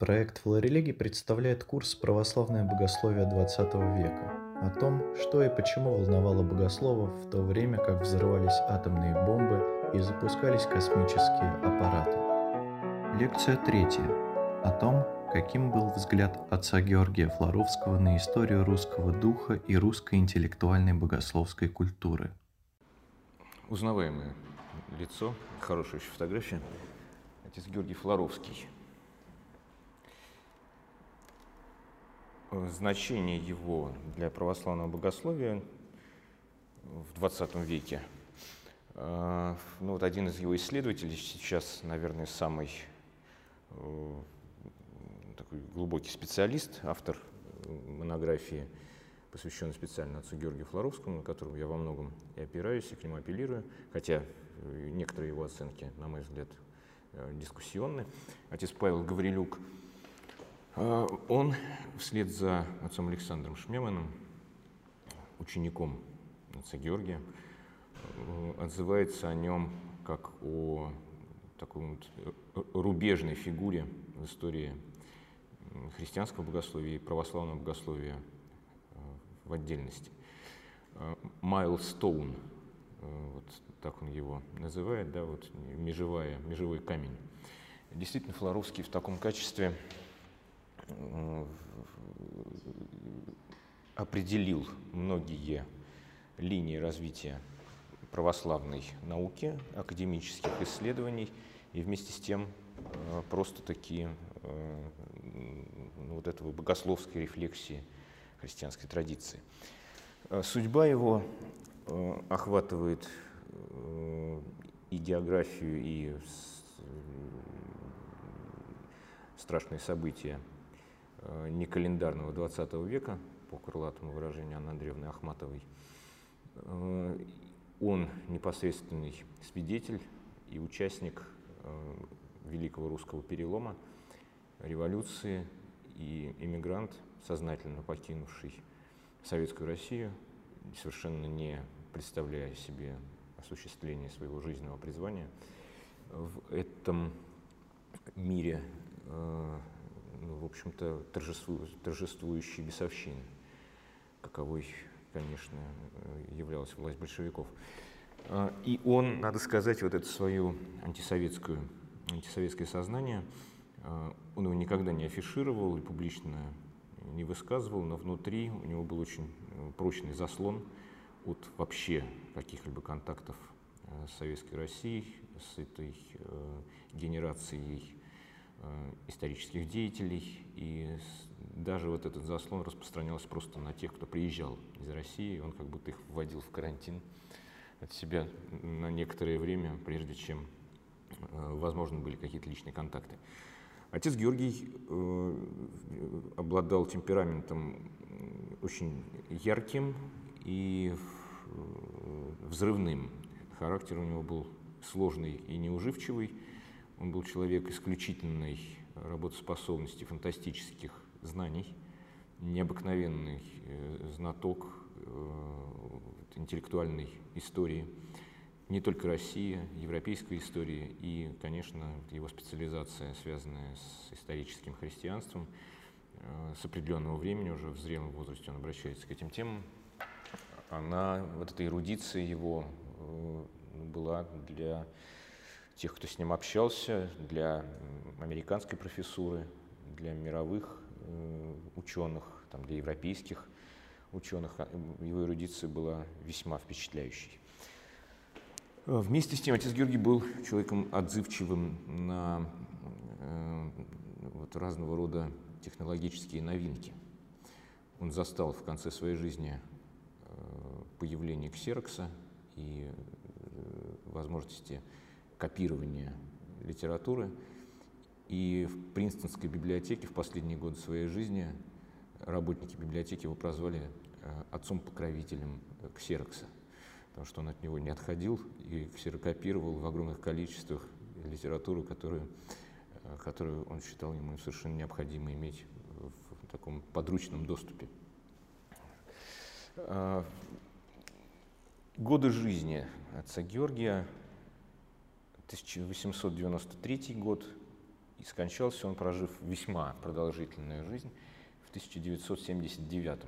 Проект «Флорелегий» представляет курс «Православное богословие XX века» о том, что и почему волновало богословов в то время, как взрывались атомные бомбы и запускались космические аппараты. Лекция третья о том, каким был взгляд отца Георгия Флоровского на историю русского духа и русской интеллектуальной богословской культуры. Узнаваемое лицо, хорошая еще фотография, отец Георгий Флоровский – значение его для православного богословия в 20 веке. А, ну, вот один из его исследователей, сейчас, наверное, самый э, такой глубокий специалист, автор монографии, посвященной специально отцу Георгию Флоровскому, на котором я во многом и опираюсь, и к нему апеллирую, хотя э, некоторые его оценки, на мой взгляд, э, дискуссионны. Отец Павел Гаврилюк – он вслед за отцом Александром Шмеманом, учеником отца Георгия, э, отзывается о нем как о такой вот рубежной фигуре в истории христианского богословия и православного богословия э, в отдельности. Майлстоун, э, вот так он его называет, да, вот межевая, межевой камень. Действительно, Флоровский в таком качестве определил многие линии развития православной науки, академических исследований и вместе с тем э, просто такие э, вот этого богословской рефлексии христианской традиции. Э, судьба его охватывает и географию, и страшные события не календарного 20 века, по крылатому выражению Анны Андреевны Ахматовой. Э, он непосредственный свидетель и участник э, Великого русского перелома, революции и эмигрант, сознательно покинувший Советскую Россию, совершенно не представляя себе осуществление своего жизненного призвания в этом мире в общем-то, торжествующей бесовщины, каковой, конечно, являлась власть большевиков. А, и он, надо сказать, вот это свое антисоветскую, антисоветское сознание, а, он его никогда не афишировал и публично не высказывал, но внутри у него был очень э, прочный заслон от вообще каких-либо контактов э, с Советской Россией, с этой э, генерацией Э, исторических деятелей, и даже вот этот заслон распространялся просто на тех, кто приезжал из России, он как будто их вводил в карантин от себя на некоторое время, прежде чем, э, возможно, были какие-то личные контакты. Отец Георгий э, обладал темпераментом очень ярким и взрывным. Характер у него был сложный и неуживчивый. Он был человек исключительной работоспособности, фантастических знаний, необыкновенный э, знаток э, интеллектуальной истории, не только России, европейской истории и, конечно, его специализация, связанная с историческим христианством, э, с определенного времени, уже в зрелом возрасте он обращается к этим темам, она, вот эта эрудиция его была для тех, кто с ним общался, для американской профессуры, для мировых э, ученых, там, для европейских ученых. А, его эрудиция была весьма впечатляющей. Э, вместе с тем отец Георгий был человеком отзывчивым на э, вот, разного рода технологические новинки. Он застал в конце своей жизни появление ксерокса и возможности копирования литературы. И в Принстонской библиотеке в последние годы своей жизни работники библиотеки его прозвали э, отцом-покровителем э, ксерокса, потому что он от него не отходил и ксерокопировал в огромных количествах литературу, которую, э, которую он считал ему совершенно необходимо иметь в таком подручном доступе. Годы жизни отца Георгия 1893 год И скончался он, прожив весьма продолжительную жизнь в 1979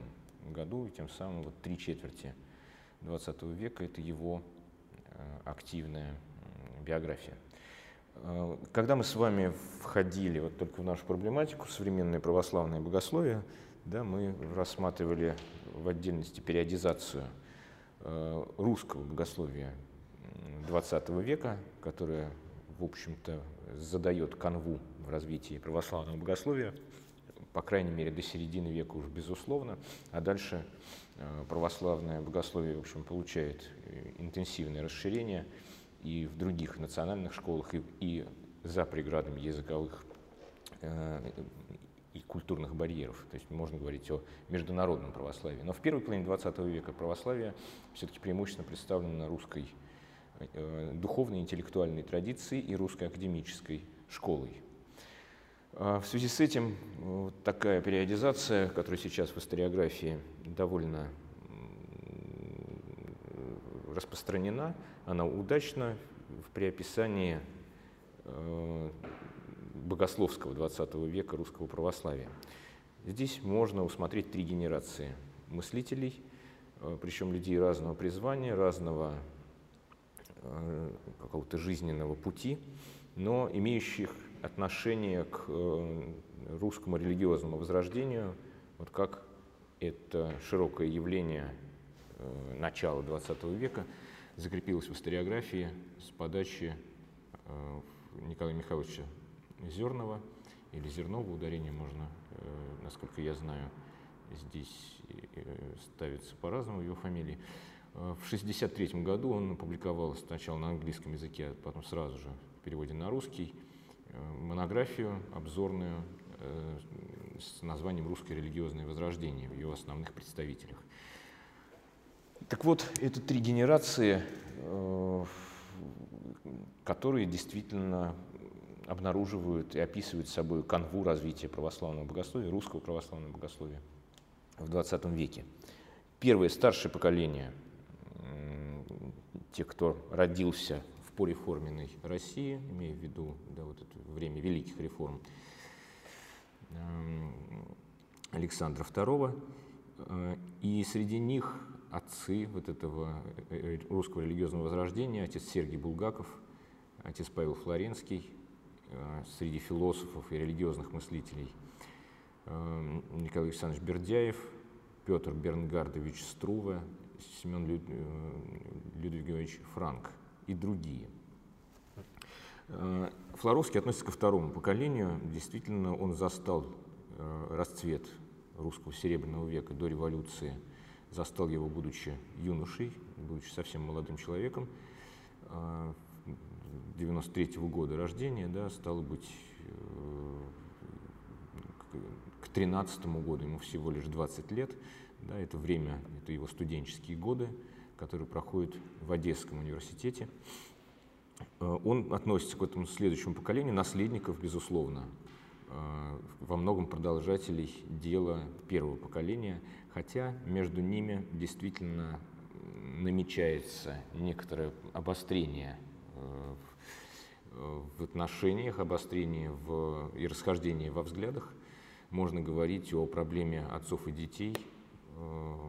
году, и тем самым вот три четверти XX века – это его активная биография. Когда мы с вами входили вот только в нашу проблематику, современное православное богословие, да, мы рассматривали в отдельности периодизацию э, русского богословия XX века, которое, в общем-то, задает канву в развитии православного богословия, по крайней мере, до середины века уж безусловно, а дальше э, православное богословие, в общем, получает э, интенсивное расширение и в других национальных школах, и, и за преградами языковых и культурных барьеров. То есть можно говорить о международном православии. Но в первой половине XX века православие все-таки преимущественно представлено русской э, духовной интеллектуальной традицией и русской академической школой. А в связи с этим вот такая периодизация, которая сейчас в историографии довольно распространена, она удачна при описании э, богословского XX века русского православия. Здесь можно усмотреть три генерации мыслителей, э, причем людей разного призвания, разного э, какого-то жизненного пути, но имеющих отношение к э, русскому религиозному возрождению, вот как это широкое явление начала XX века закрепилось в историографии с подачи Николая Михайловича Зерного или Зерного ударение можно, э, насколько я знаю, здесь э, ставится по-разному его фамилии. Э, в 1963 году он опубликовал сначала на английском языке, а потом сразу же в переводе на русский монографию обзорную с названием «Русское религиозное возрождение» в его основных представителях. Так вот, это три генерации, которые действительно обнаруживают и описывают собой канву развития православного богословия, русского православного богословия в XX веке. Первое старшее поколение, те, кто родился в пореформенной России, имея в виду да, вот это время великих реформ эм, Александра II, э, и среди них отцы вот этого э, э, русского религиозного возрождения, отец Сергий Булгаков, отец Павел Флоренский, среди философов и религиозных мыслителей э, Николай Александрович Бердяев, Петр Бернгардович Струве, Семен Люд... Э, Людвигович Франк и другие. Флоровский относится ко второму поколению. Действительно, он застал расцвет русского серебряного века до революции, застал его, будучи юношей, будучи совсем молодым человеком. 93 -го года рождения, да, стало быть, э, к 13 году ему всего лишь 20 лет, да, это время, это его студенческие годы, которые проходят в Одесском университете. Э, он относится к этому следующему поколению, наследников, безусловно, э, во многом продолжателей дела первого поколения, хотя между ними действительно намечается некоторое обострение в отношениях, обострении в, и расхождении во взглядах. Можно говорить о проблеме отцов и детей э,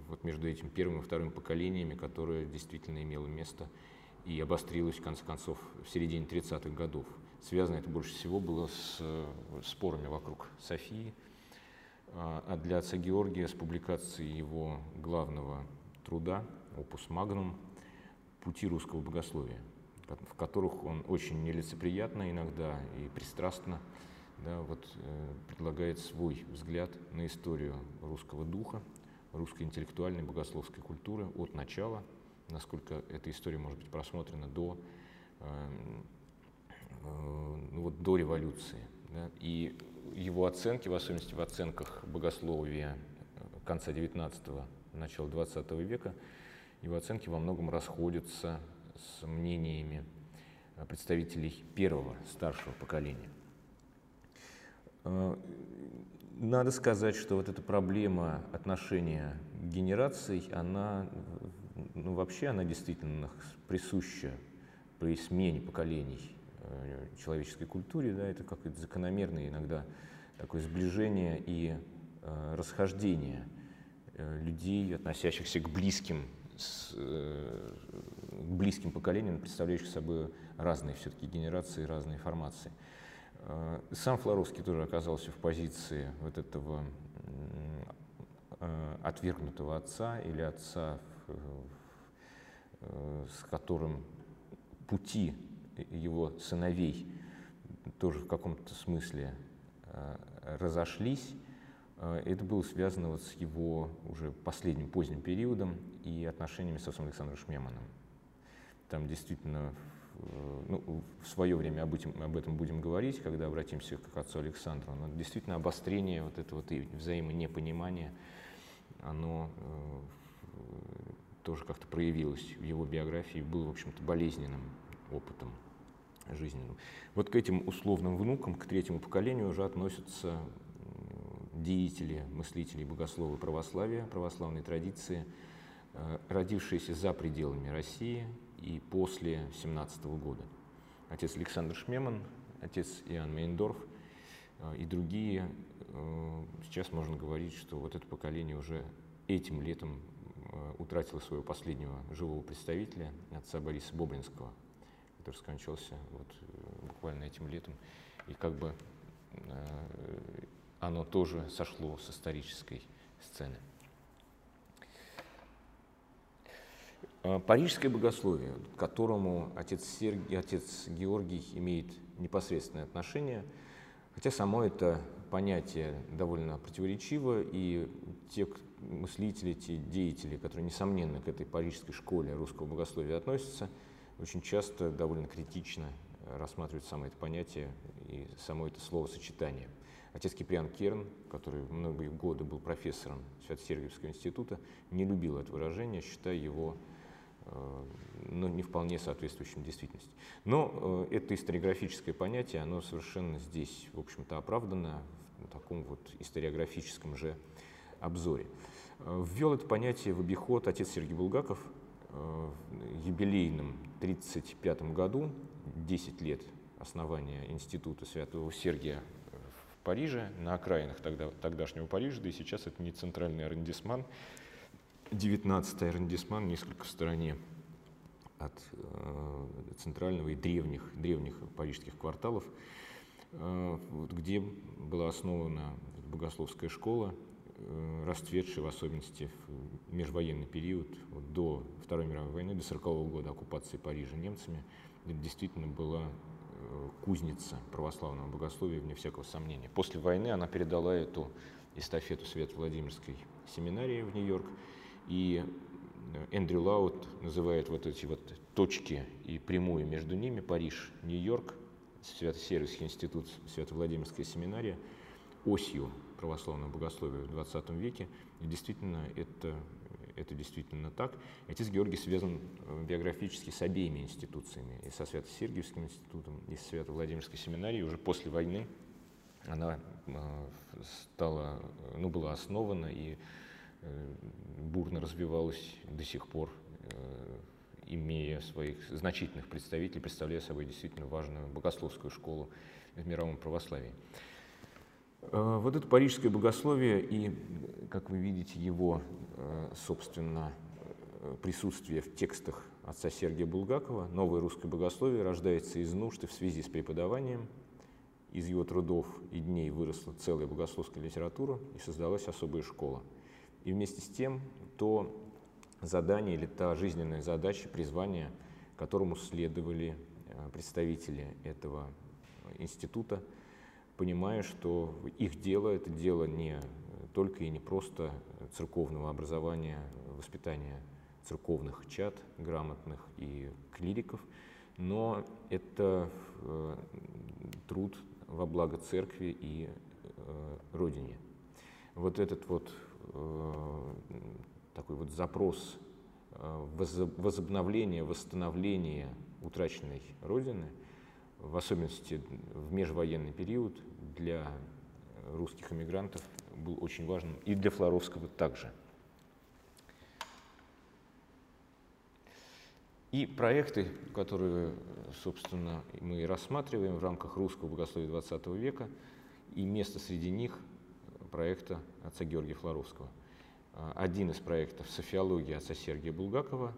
вот между этим первым и вторым поколениями, которое действительно имело место и обострилось, в конце концов, в середине 30-х годов. Связано это больше всего было с спорами вокруг Софии, а, а для отца Георгия с публикацией его главного труда «Опус Магнум» «Пути русского богословия», в которых он очень нелицеприятно иногда и пристрастно да, вот, э, предлагает свой взгляд на историю русского духа, русской интеллектуальной богословской культуры от начала, насколько эта история может быть просмотрена до, э, э, ну, вот, до революции. Да, и его оценки, в особенности в оценках богословия конца XIX – начала XX века, его оценки во многом расходятся с мнениями э, представителей первого, старшего поколения. Надо сказать, что вот эта проблема отношения генераций, она, ну, вообще она действительно присуща при смене поколений э, человеческой культуре, да, это как-то закономерное иногда такое сближение и э, расхождение э, людей, относящихся к близким, с, э, к близким поколениям, представляющих собой разные все-таки генерации, разные формации. Э, сам Флоровский тоже оказался в позиции вот этого э, отвергнутого отца или отца, э, с которым пути его сыновей тоже в каком-то смысле разошлись. Это было связано вот с его уже последним поздним периодом и отношениями с отцом Александром Шмеманом. Там действительно ну, в свое время об этом, об этом будем говорить, когда обратимся к отцу Александру, но действительно обострение вот этого вот взаимонепонимания, оно э, тоже как-то проявилось в его биографии, было, в общем-то, болезненным опытом жизненным. Вот к этим условным внукам, к третьему поколению уже относятся деятели, мыслители, богословы православия, православной традиции, э, родившиеся за пределами России и после 17 года. Отец Александр Шмеман, отец Иоанн Мейндорф э, и другие. Э, сейчас можно говорить, что вот это поколение уже этим летом э, утратило своего последнего живого представителя, отца Бориса Бобринского, который скончался вот буквально этим летом. И как бы оно тоже сошло с исторической сцены. Парижское богословие, к которому отец, Сергий, отец Георгий имеет непосредственное отношение, хотя само это понятие довольно противоречиво, и те мыслители, те деятели, которые, несомненно, к этой парижской школе русского богословия относятся, очень часто довольно критично рассматривают само это понятие и само это словосочетание. Отец Киприан Керн, который многие годы был профессором Свято-Сергиевского института, не любил это выражение, считая его Э, но не вполне соответствующим действительности. Но э, это историографическое понятие, оно совершенно здесь, в общем-то, оправдано в таком вот историографическом же обзоре. Э, ввел это понятие в обиход отец Сергей Булгаков в юбилейном 1935 году, 10 лет основания Института Святого Сергия в Париже, на окраинах тогда, тогдашнего Парижа, да и сейчас это не центральный арендисман, 19 арендисман несколько в стороне от э, центрального и древних, древних парижских кварталов, э, вот, где была основана богословская школа, э, расцветшая в особенности в межвоенный период, вот, до Второй мировой войны, до 40 -го года оккупации Парижа немцами. Это действительно была э, кузница православного богословия, вне всякого сомнения. После войны она передала эту эстафету Свято-Владимирской семинарии в Нью-Йорк, и э, Эндрю Лаут называет вот эти вот точки и прямую между ними Париж, Нью-Йорк, Свято-Сервийский институт, Свято-Владимирская семинария осью православного богословия в 20 веке. И действительно, это, это действительно так. Отец Георгий связан э, биографически с обеими институциями, и со Свято-Сергиевским институтом, и с Свято-Владимирской семинарией. Уже после войны она э, стала, ну, была основана и бурно развивалась до сих пор, э, имея своих значительных представителей, представляя собой действительно важную богословскую школу в мировом православии. Э, вот это парижское богословие и, как вы видите, его, собственно, присутствие в текстах отца Сергия Булгакова, новое русское богословие рождается из нужд и в связи с преподаванием. Из его трудов и дней выросла целая богословская литература и создалась особая школа – и вместе с тем то задание или та жизненная задача, призвание, которому следовали э, представители этого института, понимая, что их дело – это дело не только и не просто церковного образования, воспитания церковных чад, грамотных и клириков, но это э, труд во благо церкви и э, Родине. Вот этот вот такой вот запрос э, возобновления, восстановления утраченной Родины, в особенности в межвоенный период для русских эмигрантов был очень важным и для Флоровского также. И проекты, которые, собственно, мы рассматриваем в рамках русского богословия XX века, и место среди них проекта отца Георгия Флоровского. Один из проектов «Софиология» отца Сергия Булгакова,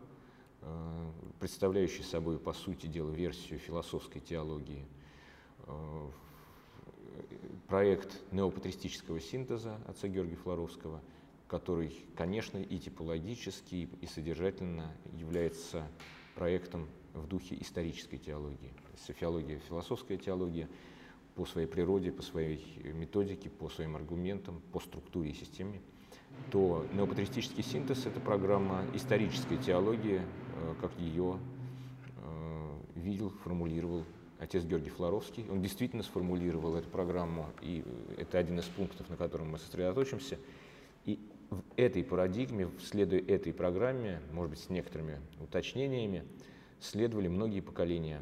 представляющий собой, по сути дела, версию философской теологии проект неопатристического синтеза отца Георгия Флоровского, который, конечно, и типологически, и содержательно является проектом в духе исторической теологии. Софиология, философская теология по своей природе, по своей методике, по своим аргументам, по структуре и системе, то неопатристический синтез – это программа исторической теологии, э, как ее э, видел, формулировал отец Георгий Флоровский. Он действительно сформулировал эту программу, и это один из пунктов, на котором мы сосредоточимся. И в этой парадигме, следуя этой программе, может быть, с некоторыми уточнениями, следовали многие поколения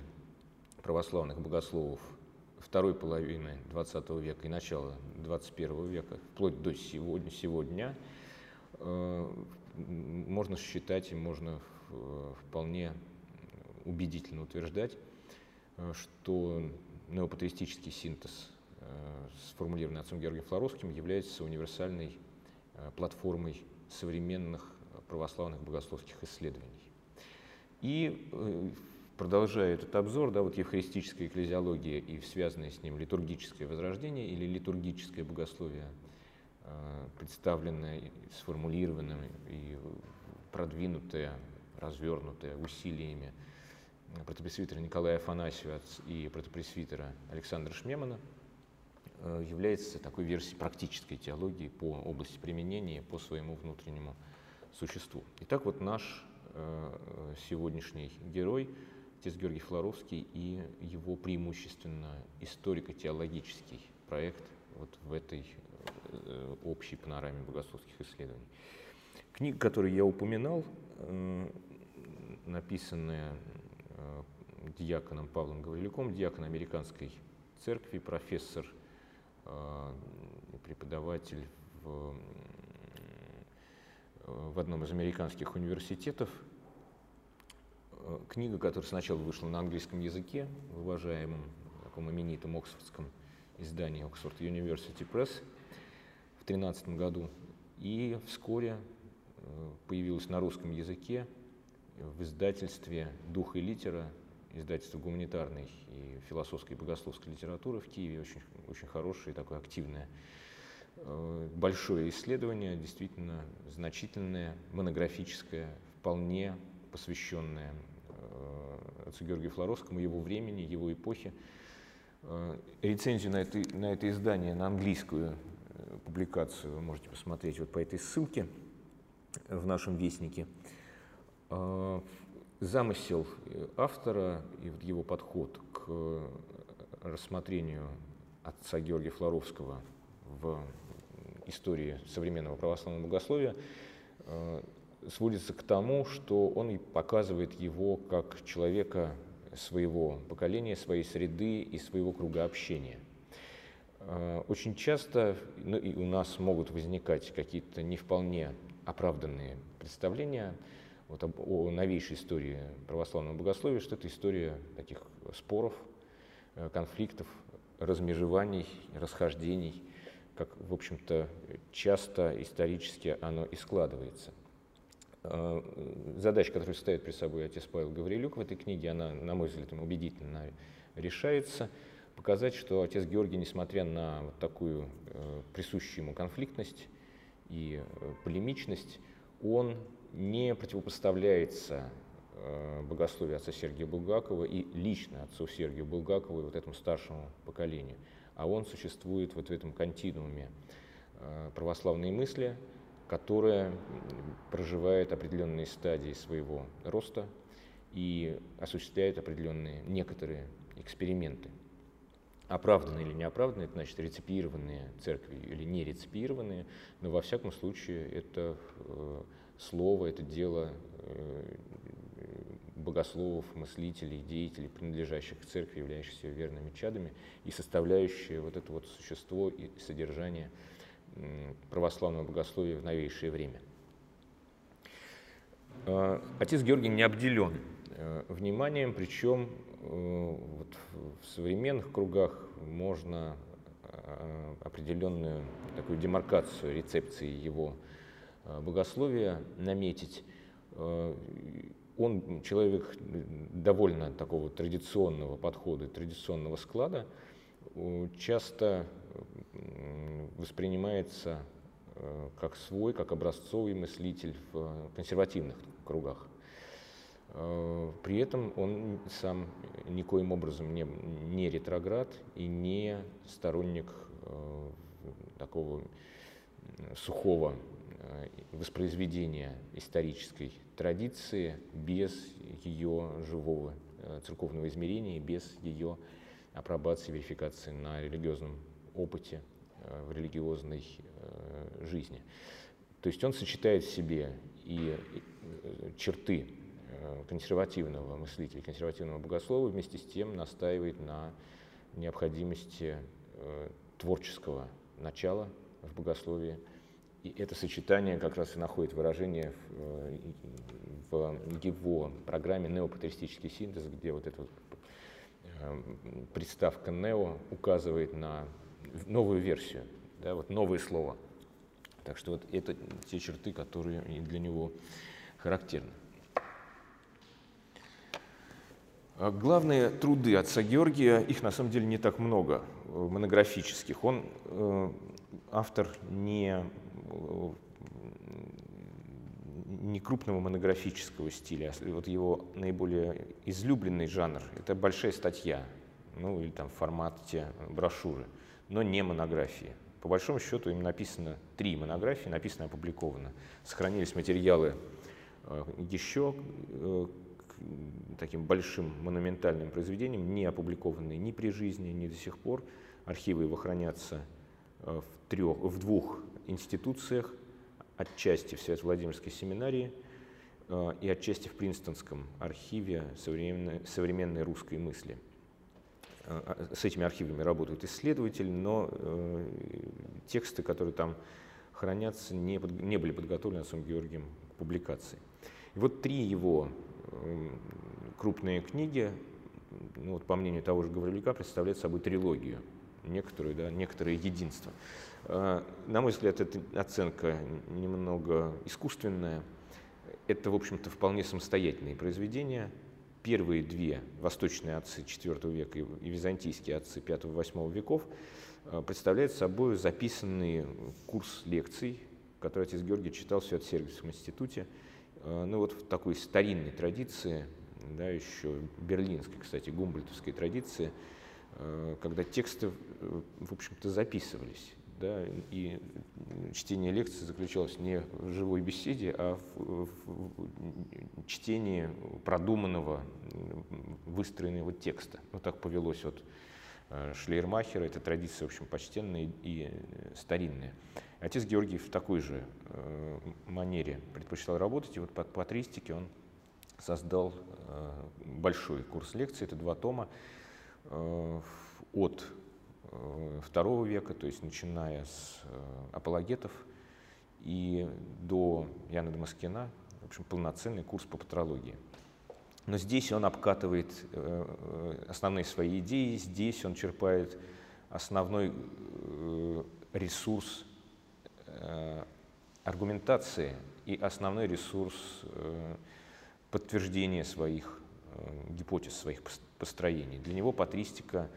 православных богословов второй половины XX века и начала XXI века, вплоть до сегодня, сегодня э, можно считать и можно э, вполне убедительно утверждать, Э, что неопатеистический синтез, сформулированный отцом Георгием Флоровским, является универсальной платформой современных православных богословских исследований. И продолжая этот обзор, да, вот евхаристическая экклезиология и связанное с ним литургическое возрождение или литургическое богословие, представленное, сформулированное и продвинутое, развернутое усилиями протопресвитера Николая Афанасьева и протопресвитера Александра Шмемана э, является такой версией практической теологии по области применения, по своему внутреннему существу. Итак, вот наш э, сегодняшний герой, отец Георгий Флоровский и его преимущественно историко-теологический проект вот в этой э, общей панораме богословских исследований. Книга, которую я упоминал, написанная Э, диаконом Павлом Гаврилюком, диакон американской церкви, профессор, э, преподаватель в, в одном из американских университетов. Э, книга, которая сначала вышла на английском языке, в уважаемом таком именитом оксфордском издании Oxford University Press в 2013 году, и вскоре появилась на русском языке в издательстве «Дух и литера», издательство гуманитарной и философской и богословской литературы в Киеве, очень, очень хорошее, такое активное, э, большое исследование, действительно значительное, монографическое, вполне посвященное э, отцу Георгию Флоровскому, его времени, его эпохе. Э, рецензию на это, на это издание, на английскую публикацию вы можете посмотреть вот по этой ссылке в нашем вестнике. Замысел автора и вот его подход к рассмотрению отца Георгия Флоровского в истории современного православного богословия сводится к тому, что он и показывает его как человека своего поколения, своей среды и своего круга общения. А, очень часто ну, и у нас могут возникать какие-то не вполне оправданные представления вот об, о новейшей истории православного богословия, что это история таких споров, э, конфликтов, размежеваний, расхождений, как, в общем-то, часто исторически оно и складывается. Задача, которую ставит перед собой отец Павел Гаврилюк в этой книге, она, на мой взгляд, убедительно решается. Показать, что отец Георгий, несмотря на вот такую э, присущую ему конфликтность и э, полемичность, он не противопоставляется э, богословию отца Сергия Булгакова и лично отцу Сергию Булгакову и вот этому старшему поколению, а он существует вот в этом континууме православной мысли, которая проживает определенные стадии своего роста и осуществляет определенные некоторые эксперименты. Оправданные или неоправданные, это значит реципированные церкви или не реципированные, но во всяком случае это э, слово – это дело э, богословов, мыслителей, деятелей, принадлежащих к церкви, являющихся верными чадами, и составляющее вот это вот существо и содержание православного богословия в новейшее время. А, отец Георгий не обделен вниманием, причем вот в современных кругах можно определенную такую демаркацию рецепции его богословия наметить. Он человек довольно такого традиционного подхода, традиционного склада, часто воспринимается э, как свой, как образцовый мыслитель в консервативных кругах. Э, при этом он сам никоим образом не, не ретроград и не сторонник э, такого сухого воспроизведения исторической традиции без ее живого церковного измерения, без ее апробации, верификации на религиозном опыте э, в религиозной э, жизни. То есть он сочетает в себе и э, черты консервативного мыслителя, консервативного богослова, вместе с тем настаивает на необходимости творческого начала в богословии. И это сочетание как раз и находит выражение в, в его программе «Неопатристический синтез», где вот это приставка «нео» указывает на новую версию, да, вот новое слово. Так что вот это те черты, которые для него характерны. А главные труды отца Георгия, их на самом деле не так много, э, монографических. Он э, автор не, э, не крупного монографического стиля. А вот его наиболее излюбленный жанр – это большая статья, ну или там в формате брошюры но не монографии. По большому счету им написано три монографии, написано и опубликовано. Сохранились материалы э, еще э, таким большим монументальным произведениям, не опубликованные ни при жизни, ни до сих пор. Архивы его хранятся э, в, трех, в двух институциях, отчасти в Свято-Владимирской семинарии и отчасти в Принстонском архиве современной, современной русской мысли. Э, с этими архивами работают исследователи, но э, тексты, которые там хранятся, не, под, не были подготовлены отцом Георгием к публикации. И вот три его э, крупные книги, ну, вот, по мнению того же Гаврилюка, представляют собой трилогию, некоторую, да, некоторое единство. На мой взгляд, эта оценка немного искусственная. Это, в общем-то, вполне самостоятельные произведения, первые две восточные отцы IV века и византийские отцы V-VIII веков э, представляют собой записанный курс лекций, который отец Георгий читал в Свято-Сергиевском институте. Э, ну вот в такой старинной традиции, да, еще берлинской, кстати, гумбольтовской традиции, э, когда тексты, в общем-то, записывались да, и чтение лекции заключалось не в живой беседе, а в, в чтении продуманного, выстроенного текста. Ну, так повелось от э, Шлейермахера, это традиция, в общем, почтенная и старинная. Отец Георгий в такой же э, манере предпочитал работать, и вот по патристике он создал э, большой курс лекций, это два тома, от II века, то есть начиная с э, апологетов и до Яна Дамаскина, в общем, полноценный курс по патрологии. Но здесь он обкатывает э, э, основные свои идеи, здесь он черпает основной ресурс аргументации и основной ресурс подтверждения своих гипотез, своих построений. Для него патристика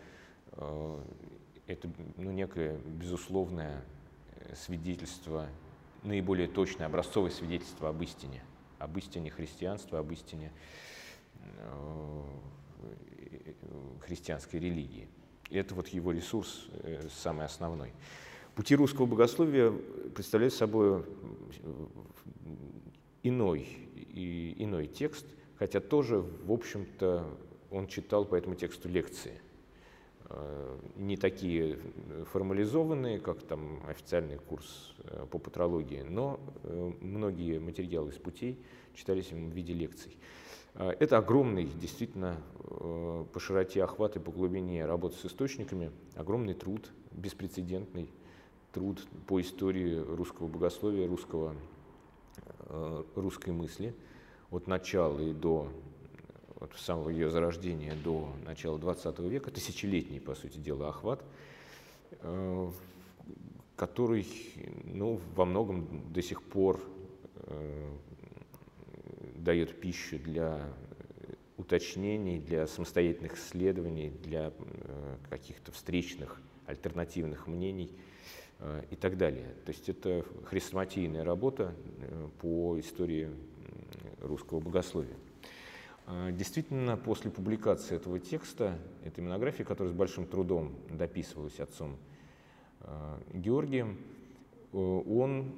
это ну, некое безусловное э, свидетельство, наиболее точное образцовое свидетельство об истине, об истине христианства, об истине э, христианской религии. И это вот его ресурс э, самый основной. Пути русского богословия представляют собой иной, и, иной текст, хотя тоже, в общем-то, он читал по этому тексту лекции. Э, не такие формализованные, как там официальный курс э, по патрологии, но э, многие материалы из путей читались в виде лекций. Это огромный, действительно, по широте охвата и по глубине работы с источниками, огромный труд, беспрецедентный труд по истории русского богословия, русского, русской мысли, от начала и до от самого ее зарождения до начала XX века, тысячелетний, по сути дела, охват, э, который ну, во многом до сих пор э, дает пищу для уточнений, для самостоятельных исследований, для э, каких-то встречных альтернативных мнений и так далее. То есть это хрестоматийная работа по истории русского богословия. Э, действительно, после публикации этого текста, этой монографии, которая с большим трудом дописывалась отцом э, Георгием, э, он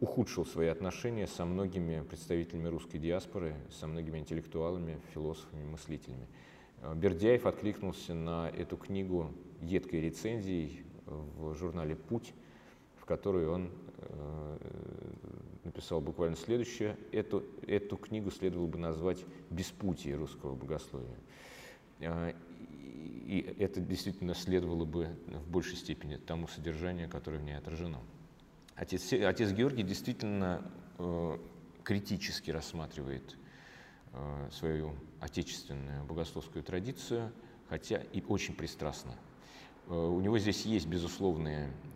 ухудшил свои отношения со многими представителями русской диаспоры, со многими интеллектуалами, философами, мыслителями. Бердяев откликнулся на эту книгу едкой рецензией в журнале «Путь», в которой он написал буквально следующее. Эту, эту книгу следовало бы назвать «Беспутие русского богословия». А, и это действительно следовало бы в большей степени тому содержанию, которое в ней отражено. Отец, отец Георгий действительно э, критически рассматривает э, свою отечественную богословскую традицию, хотя и очень пристрастно. Э, у него здесь есть безусловные Э,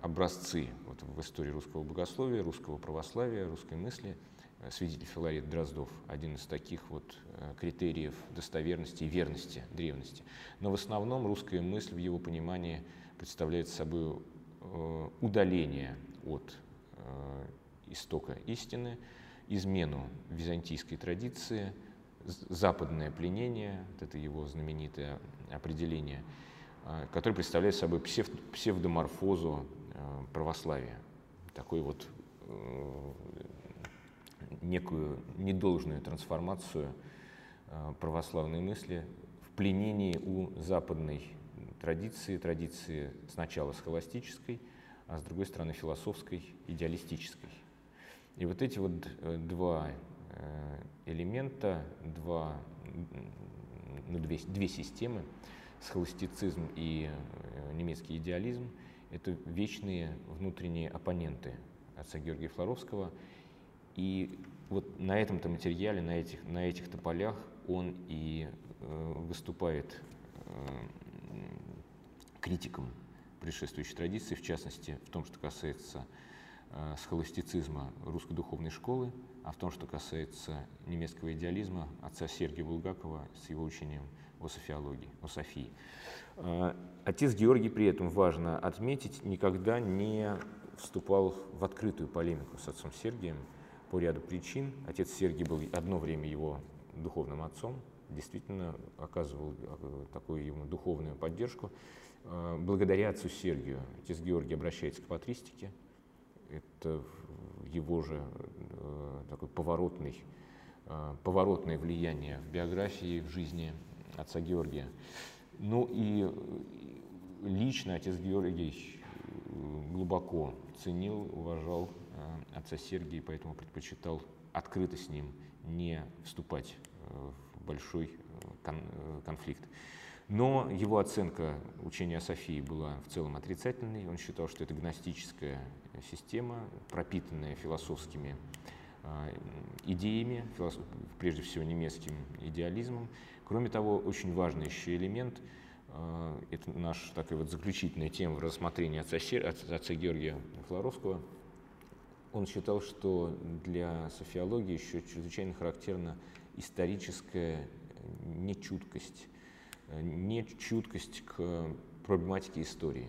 образцы вот, в истории русского богословия, русского православия, русской мысли. Э, свидетель Филарет Дроздов – один из таких вот э, критериев достоверности и верности древности. Но в основном русская мысль в его понимании представляет собой удаление от истока истины, измену византийской традиции, западное пленение, вот это его знаменитое определение – который представляет собой псев, псевдоморфозу а, православия. Такой вот э, некую недолжную трансформацию а, православной мысли в пленении у западной традиции, традиции сначала схоластической, а с другой стороны философской, идеалистической. И вот эти вот э, два э, элемента, два, ну, две, две системы, схоластицизм и э, немецкий идеализм – это вечные внутренние оппоненты отца Георгия Флоровского. И вот на этом-то материале, на этих, на этих-то полях он и э, выступает э, критиком предшествующей традиции, в частности, в том, что касается э, схоластицизма русской духовной школы, а в том, что касается немецкого идеализма отца Сергия Булгакова с его учением о софиологии, о Софии. Э, отец Георгий при этом, важно отметить, никогда не вступал в открытую полемику с отцом Сергием по ряду причин. Отец Сергий был одно время его духовным отцом, действительно оказывал э, такую ему духовную поддержку. Э, благодаря отцу Сергию отец Георгий обращается к патристике. Это его же такой поворотный, поворотное влияние в биографии, в жизни отца Георгия. Ну и лично отец Георгий э, глубоко ценил, уважал э, отца Сергия, поэтому предпочитал открыто с ним не вступать э, в большой конфликт. Но его оценка учения Софии была в целом отрицательной. Он считал, что это гностическая система, пропитанная философскими идеями, прежде всего немецким идеализмом, Кроме того, очень важный еще элемент, э, это наша такая вот заключительная тема в рассмотрении отца, отца Георгия Флоровского, он считал, что для софиологии еще чрезвычайно характерна историческая нечуткость, э, нечуткость к проблематике истории.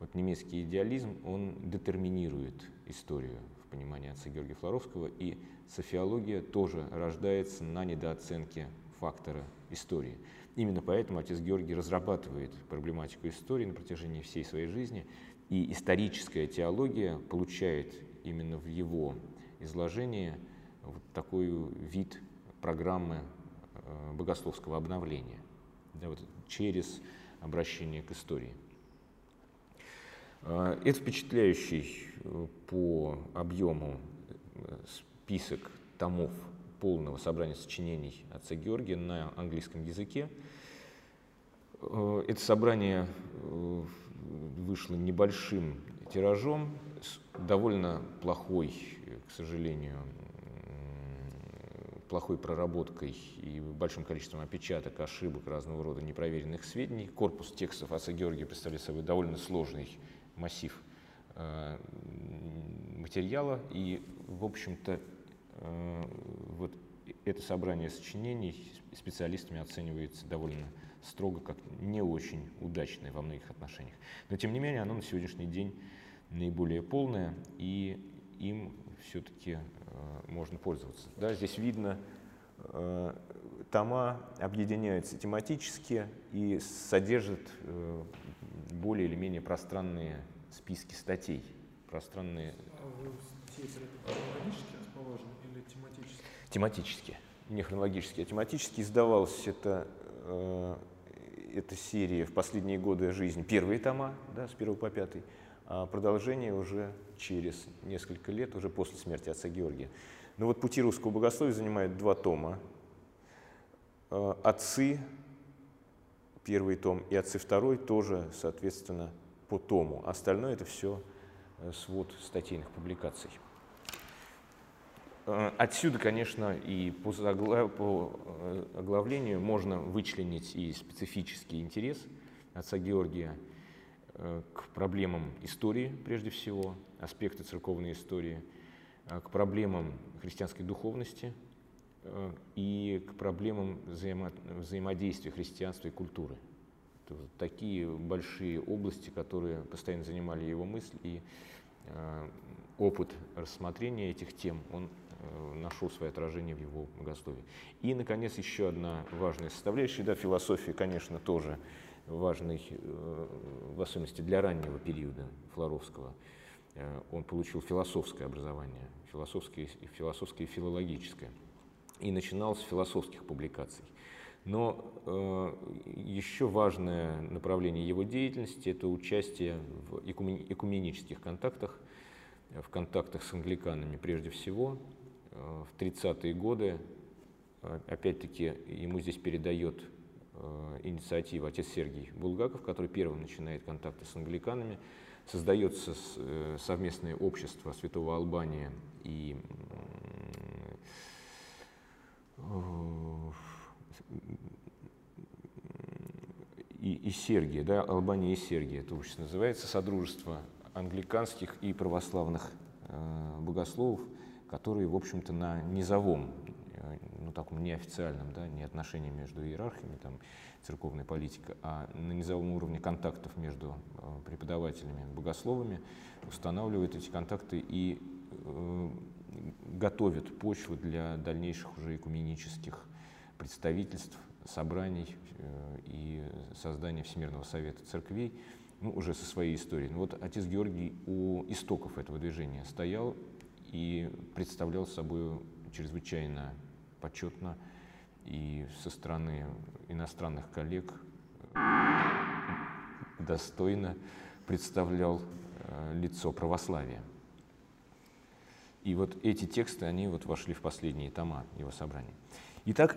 Вот немецкий идеализм, он детерминирует историю в понимании отца Георгия Флоровского, и софиология тоже рождается на недооценке фактора истории. Именно поэтому отец Георгий разрабатывает проблематику истории на протяжении всей своей жизни, и историческая теология получает именно в его изложении вот такой вид программы э, богословского обновления да, вот, через обращение к истории. Э, это впечатляющий э, по объему список томов полного собрания сочинений отца Георгия на английском языке. Э, это собрание э, вышло небольшим тиражом, с довольно плохой, к сожалению, плохой проработкой и большим количеством опечаток, ошибок, разного рода непроверенных сведений. Корпус текстов отца Георгия представляет собой довольно сложный массив э, материала, и, в общем-то, вот это собрание сочинений специалистами оценивается довольно строго как не очень удачное во многих отношениях. Но, тем не менее, оно на сегодняшний день наиболее полное, и им все-таки э, можно пользоваться. Да, здесь видно, э, тома объединяются тематически и содержат э, более или менее пространные списки статей. Пространные... А вы хронологически расположены тематически? Не хронологически, а тематически издавалась эта, э, эта серия в последние годы жизни. Первые тома, да, с первого по пятый а продолжение уже через несколько лет, уже после смерти отца Георгия. Но вот «Пути русского богословия» занимает два тома. Э, «Отцы» первый том и «Отцы» второй тоже, соответственно, по тому. Остальное это все э, свод статейных публикаций. Э, отсюда, конечно, и по, по оглавлению можно вычленить и специфический интерес отца Георгия – Э, к проблемам истории, прежде всего, аспекты церковной истории, э, к проблемам христианской духовности э, и к проблемам взаимо взаимодействия христианства и культуры. Это вот такие большие области, которые постоянно занимали его мысль, и опыт рассмотрения этих тем, он нашел свое отражение в его богословии. И, наконец, еще одна важная составляющая, да, философия, конечно, тоже важный, э, в особенности для раннего периода Флоровского. Э, он получил философское образование, философское, философское и филологическое, и начинал с философских публикаций. Но э, еще важное направление его деятельности – это участие в экуменических контактах, в контактах с англиканами прежде всего. Э, в 30-е годы, опять-таки, ему здесь передает Э, инициатива отец Сергей Булгаков, который первым начинает контакты с англиканами. Создается э, совместное общество Святого Албания и, и, и Сергия, да, Албания и Сергия, это общество называется, Содружество англиканских и православных э, богословов, которые, в общем-то, на низовом ну, таком неофициальном, да, не отношении между иерархами, там, церковной политика, а на низовом уровне контактов между э, преподавателями, богословами, устанавливают эти контакты и э, готовят почву для дальнейших уже экуменических представительств, собраний э, и создания Всемирного Совета Церквей, ну, уже со своей историей. Ну, вот отец Георгий у истоков этого движения стоял и представлял собой чрезвычайно почетно и со стороны иностранных коллег достойно представлял э, лицо православия. И вот эти тексты, они вот вошли в последние тома его собрания. Итак,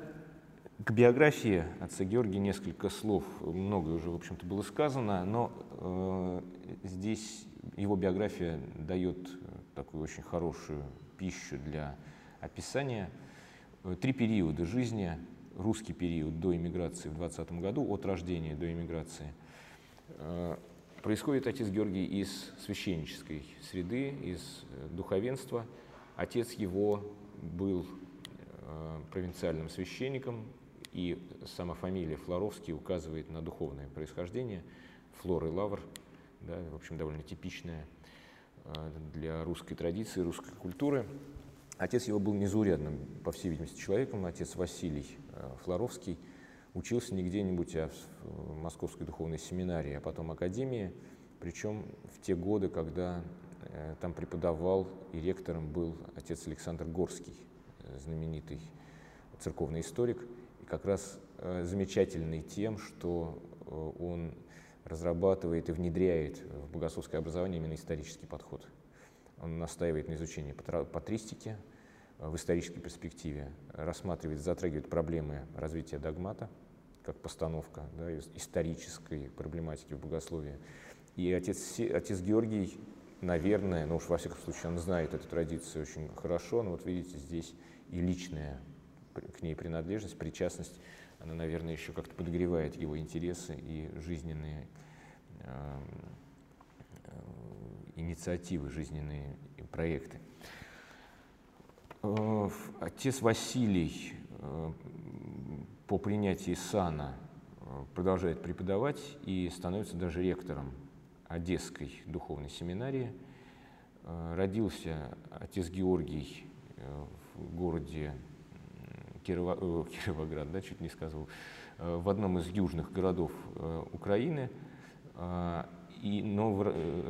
к биографии отца Георгия несколько слов, многое уже, в общем-то, было сказано, но э, здесь его биография дает такую очень хорошую пищу для описания Э, три периода жизни. Русский период до иммиграции в 20 году, от рождения до иммиграции. Э, происходит отец Георгий из священнической среды, из э, духовенства. Отец его был провинциальным священником, и сама фамилия Флоровский указывает на духовное происхождение. Флор и Лавр, да, в общем, довольно типичная для русской традиции, русской культуры. Отец его был незаурядным, по всей видимости, человеком. Отец Василий э, Флоровский учился не где-нибудь, а в Московской духовной семинарии, а потом академии, причем в те годы, когда э, там преподавал и ректором был отец Александр Горский, э, знаменитый церковный историк, и как раз замечательный тем, что он разрабатывает и внедряет в богословское образование именно исторический подход. Он настаивает на изучении патристики э, в исторической перспективе, рассматривает, затрагивает проблемы развития догмата, как постановка да, исторической проблематики в богословии. И отец, отец Георгий, наверное, ну уж во всяком случае он знает эту традицию очень хорошо, но вот видите, здесь и личная к ней принадлежность, причастность, она, наверное, еще как-то подогревает его интересы и жизненные э, инициативы, жизненные проекты. Отец Василий по принятии сана продолжает преподавать и становится даже ректором Одесской духовной семинарии. Родился отец Георгий в городе Кирова, э, Кировоград, да, чуть не сказал, э, в одном из южных городов э, Украины, и, но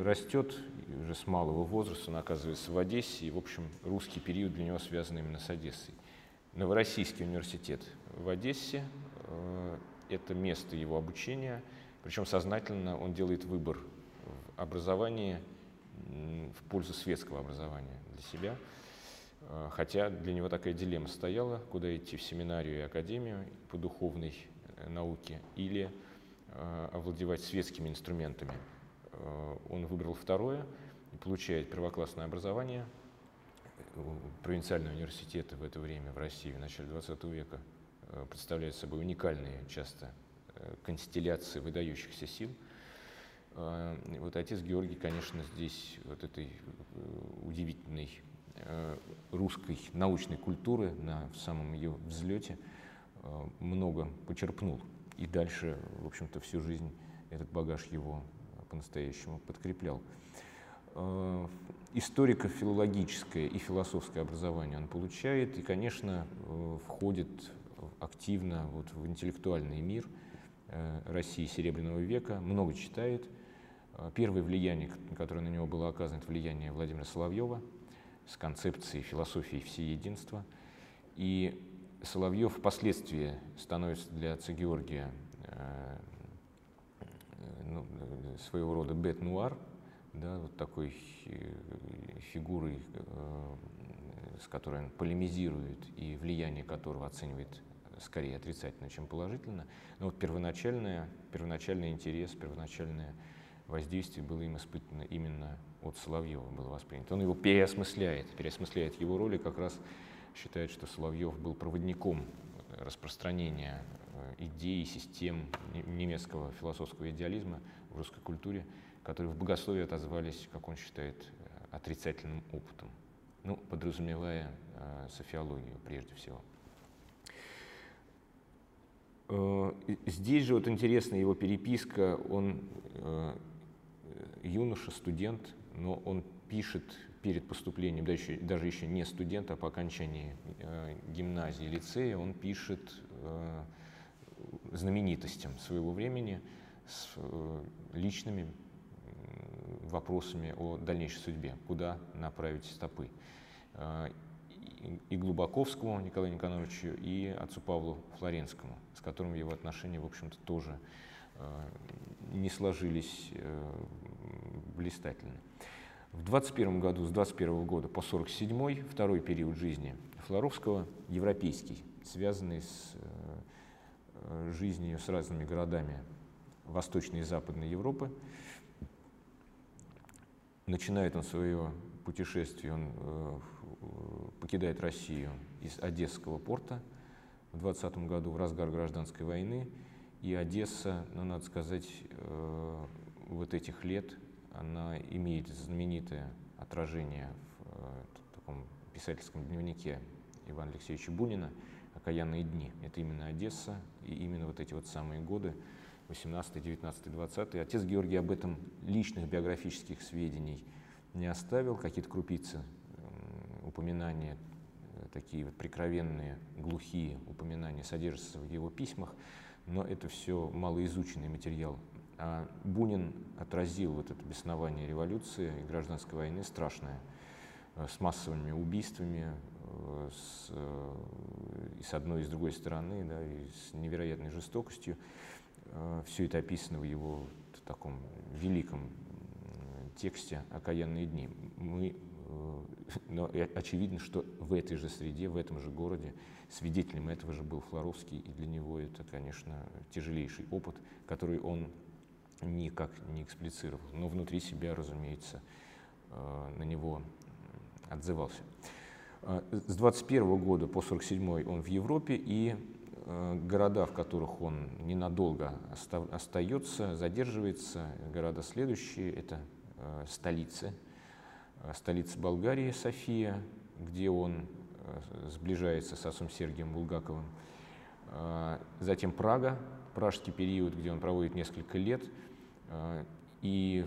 растет уже с малого возраста, он оказывается в Одессе, и, в общем, русский период для него связан именно с Одессой. Новороссийский университет в Одессе – это место его обучения, причем сознательно он делает выбор в образовании в пользу светского образования для себя – хотя для него такая дилемма стояла, куда идти в семинарию и академию по духовной э, науке или э, овладевать светскими инструментами. Он выбрал второе получает первоклассное образование. Провинциальные университеты в это время в России в начале XX века представляют собой уникальные часто констелляции выдающихся сил. Вот отец Георгий, конечно, здесь вот этой удивительной Э, русской научной культуры на самом ее взлете э, много почерпнул. И дальше, в общем-то, всю жизнь этот багаж его по-настоящему подкреплял. Э, историко-филологическое и философское образование он получает и, конечно, входит активно вот в интеллектуальный мир России Серебряного века, много читает. Первое влияние, которое на него было оказано, это влияние Владимира Соловьева – с концепцией философии всеединства. И Соловьев впоследствии становится для отца Георгия э, ну, своего рода бет-нуар, да, вот такой фигурой, э, с которой он полемизирует и влияние которого оценивает скорее отрицательно, чем положительно. Но вот первоначальное, первоначальный интерес, первоначальное воздействие было им испытано именно от Соловьева было воспринято. Он его переосмысляет, переосмысляет его роли, как раз считает, что Соловьев был проводником распространения э, идей систем немецкого философского идеализма в русской культуре, которые в богословии отозвались, как он считает, э, отрицательным опытом, ну, подразумевая э, софиологию прежде всего. Э, здесь же вот интересна его переписка, он э, юноша, студент, но он пишет перед поступлением, даже, даже еще не студент, а по окончании э, гимназии, лицея, он пишет э, знаменитостям своего времени с э, личными вопросами о дальнейшей судьбе, куда направить стопы. Э, и, и Глубаковскому Николаю Никоноровичу, и отцу Павлу Флоренскому, с которым его отношения, в общем-то, тоже э, не сложились э, блистательно. В 21 году, с 21 года по 47 второй период жизни Флоровского, европейский, связанный с э, жизнью с разными городами Восточной и Западной Европы. Начинает он свое путешествие, он э, покидает Россию из Одесского порта в 20 году в разгар гражданской войны. И Одесса, ну, надо сказать, э, вот этих лет она имеет знаменитое отражение в, э, таком писательском дневнике Ивана Алексеевича Бунина «Окаянные дни». Это именно Одесса и именно вот эти вот самые годы, 18, 19, 20. Отец Георгий об этом личных биографических сведений не оставил, какие-то крупицы упоминания, э, такие вот прикровенные, глухие упоминания содержатся в его письмах, но это все малоизученный материал Бунин отразил вот это беснование революции и гражданской войны страшное, э, с массовыми убийствами, э, с, э, и с одной и с другой стороны, да, и с невероятной жестокостью. Все это описано в его таком великом тексте «Окаянные дни». Мы, но очевидно, что в этой же среде, в этом же городе свидетелем этого же был Флоровский, и для него это, конечно, тяжелейший опыт, который он никак не эксплицировал, но внутри себя, разумеется, э, на него отзывался. А, с 21 года по 47 он в Европе, и э, города, в которых он ненадолго остается, задерживается, города следующие, это э, столицы. Э, столица Болгарии, София, где он сближается с отцом Сергием Булгаковым. Затем Прага, пражский период, где он проводит несколько лет и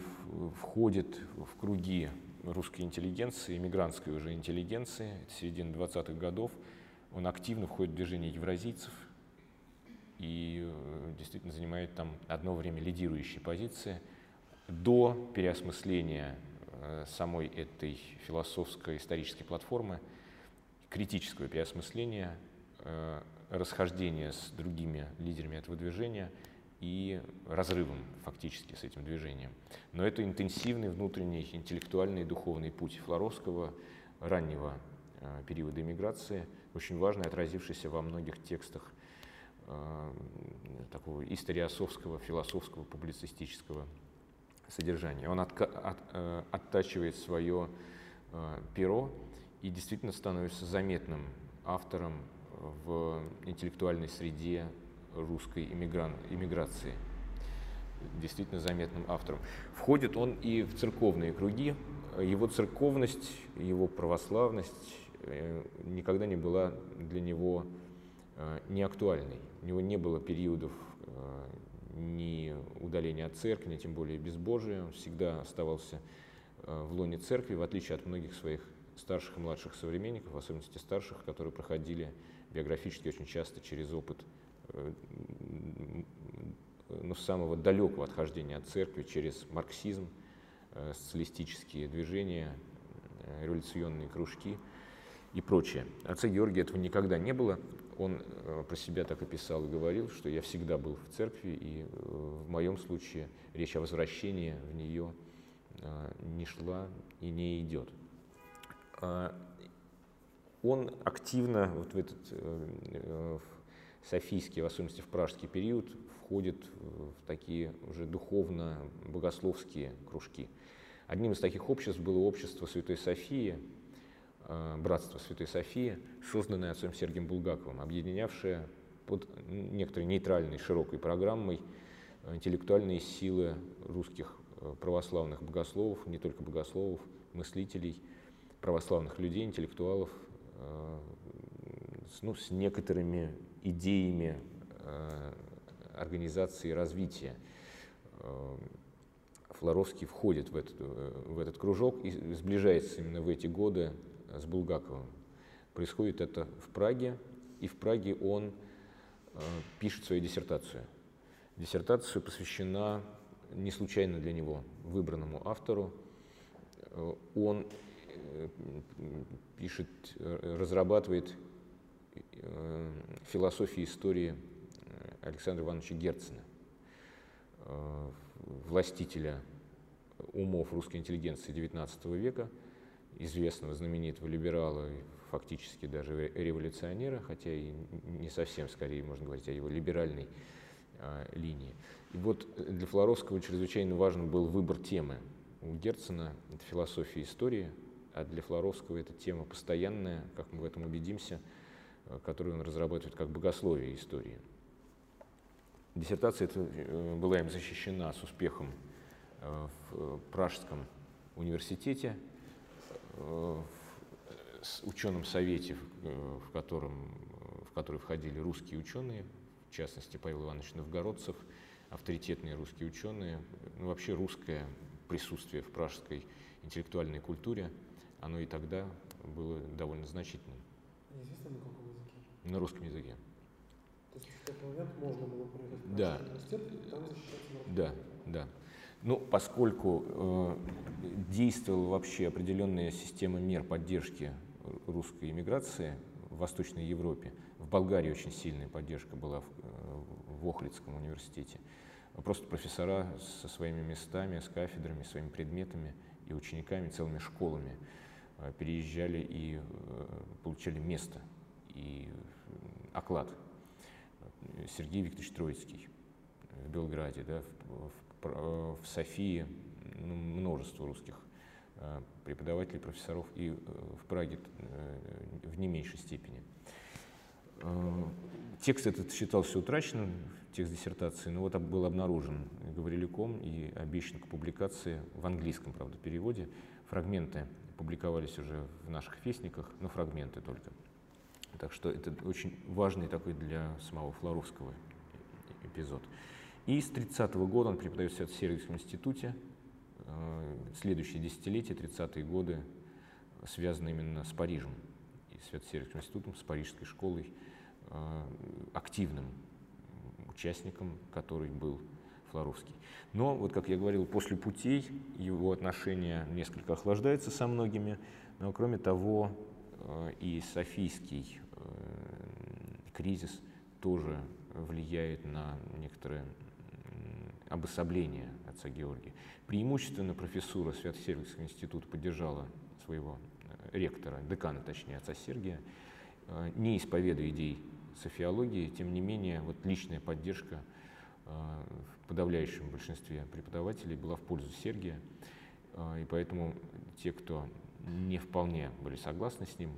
входит в круги русской интеллигенции, иммигрантской уже интеллигенции, это середина 20-х годов, он активно входит в движение евразийцев и э, действительно занимает там одно время лидирующие позиции. До переосмысления э, самой этой философской исторической платформы, критического переосмысления, э, расхождения с другими лидерами этого движения – и разрывом фактически с этим движением. Но это интенсивный внутренний интеллектуальный и духовный путь Флоровского раннего э, периода эмиграции, очень важный, отразившийся во многих текстах э, такого историосовского, философского, публицистического содержания. Он от, от, э, оттачивает свое э, перо и действительно становится заметным автором в интеллектуальной среде русской иммигран, иммиграции, действительно заметным автором. Входит он и в церковные круги. Его церковность, его православность э, никогда не была для него э, неактуальной. У него не было периодов э, ни удаления от церкви, ни тем более безбожия. Он всегда оставался в лоне церкви, в отличие от многих своих старших и младших современников, в особенности старших, которые проходили биографически очень часто через опыт ну, самого далекого отхождения от церкви через марксизм, э, социалистические движения, э, революционные кружки и прочее. Отца Георгия этого никогда не было. Он про себя так и писал и говорил, что я всегда был в церкви, и в моем случае речь о возвращении в нее не шла и не идет. А он активно вот в этот Софийский, в особенности в пражский период, входит в такие уже духовно-богословские кружки. Одним из таких обществ было общество Святой Софии, э, Братство Святой Софии, созданное отцом Сергием Булгаковым, объединявшее под некоторой нейтральной широкой программой э, интеллектуальные силы русских э, православных богословов, не только богословов, мыслителей, православных людей, интеллектуалов, ну, с некоторыми идеями э, организации развития. Э, Флоровский входит в этот, э, в этот кружок и сближается именно в эти годы с Булгаковым. Происходит это в Праге, и в Праге он пишет свою диссертацию. Диссертация посвящена не случайно для него выбранному автору. Он пишет, разрабатывает философии истории э, Александра Ивановича Герцена, э, властителя умов русской интеллигенции XIX века, известного знаменитого либерала, фактически даже революционера, хотя и не совсем, скорее можно говорить о его либеральной линии. И вот для Флоровского чрезвычайно важен был выбор темы. У Герцена это философия истории, а для Флоровского это тема постоянная, как мы в этом убедимся – Э, которую он разрабатывает как богословие истории. Диссертация эта э, была им защищена с успехом э, в Пражском университете, в ученом совете, в, котором, в который входили русские ученые, в частности Павел Иванович Новгородцев, авторитетные русские ученые, ну, вообще русское присутствие в пражской интеллектуальной культуре, оно и тогда было довольно значительным. Неизвестно, на каком на русском языке. То есть в тот момент можно было приехать в да. университет и там защищаться на Да, да. Ну, поскольку э, действовала вообще определенная система мер поддержки русской иммиграции в Восточной Европе, в Болгарии очень сильная поддержка была в, э, в Охридском университете. Просто профессора со своими местами, с кафедрами, своими предметами и учениками, целыми школами э, переезжали и э, получали место. И оклад. Сергей Викторович Троицкий в Белграде, да, в, в, в Софии ну, множество русских преподавателей, профессоров и в Праге в не меньшей степени. Текст этот считался утраченным, текст диссертации, но вот был обнаружен Гаврилюком и обещан к публикации в английском, правда, переводе. Фрагменты публиковались уже в наших вестниках, но фрагменты только. Так что это очень важный такой для самого Флоровского эпизод. И с 30 -го года он преподает в Свято-Сергиевском институте. Э, следующие десятилетия, 30-е годы, связаны именно с Парижем и Свято-Сергиевским институтом, с Парижской школой, э, активным участником, который был Флоровский. Но, вот как я говорил, после путей его отношения несколько охлаждаются со многими, но кроме того э, и Софийский кризис тоже влияет на некоторое обособление отца Георгия. Преимущественно профессура Свято-Сергиевского института поддержала своего э, ректора, декана, точнее, отца Сергия, э, не исповедуя идей софиологии, тем не менее, вот личная поддержка э, в подавляющем большинстве преподавателей была в пользу Сергия, и поэтому те, кто не вполне были согласны с ним,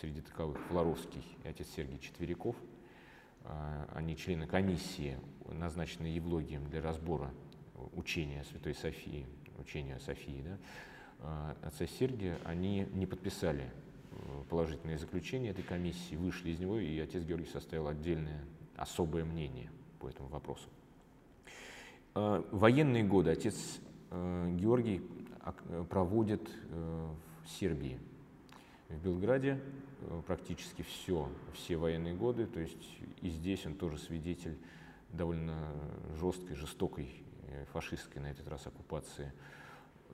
среди таковых Флоровский и отец Сергий Четверяков – а, они члены комиссии, назначенной Евлогием для разбора учения Святой Софии, учения Софии, да, а, отца Сергия, они не подписали э, положительное заключение этой комиссии, вышли из него, и отец Георгий составил отдельное, особое мнение по этому вопросу. А, военные годы. Отец э, Георгий проводит э, в Сербии – в Белграде э, практически все, все военные годы, то есть и здесь он тоже свидетель довольно жесткой, жестокой э, фашистской на этот раз оккупации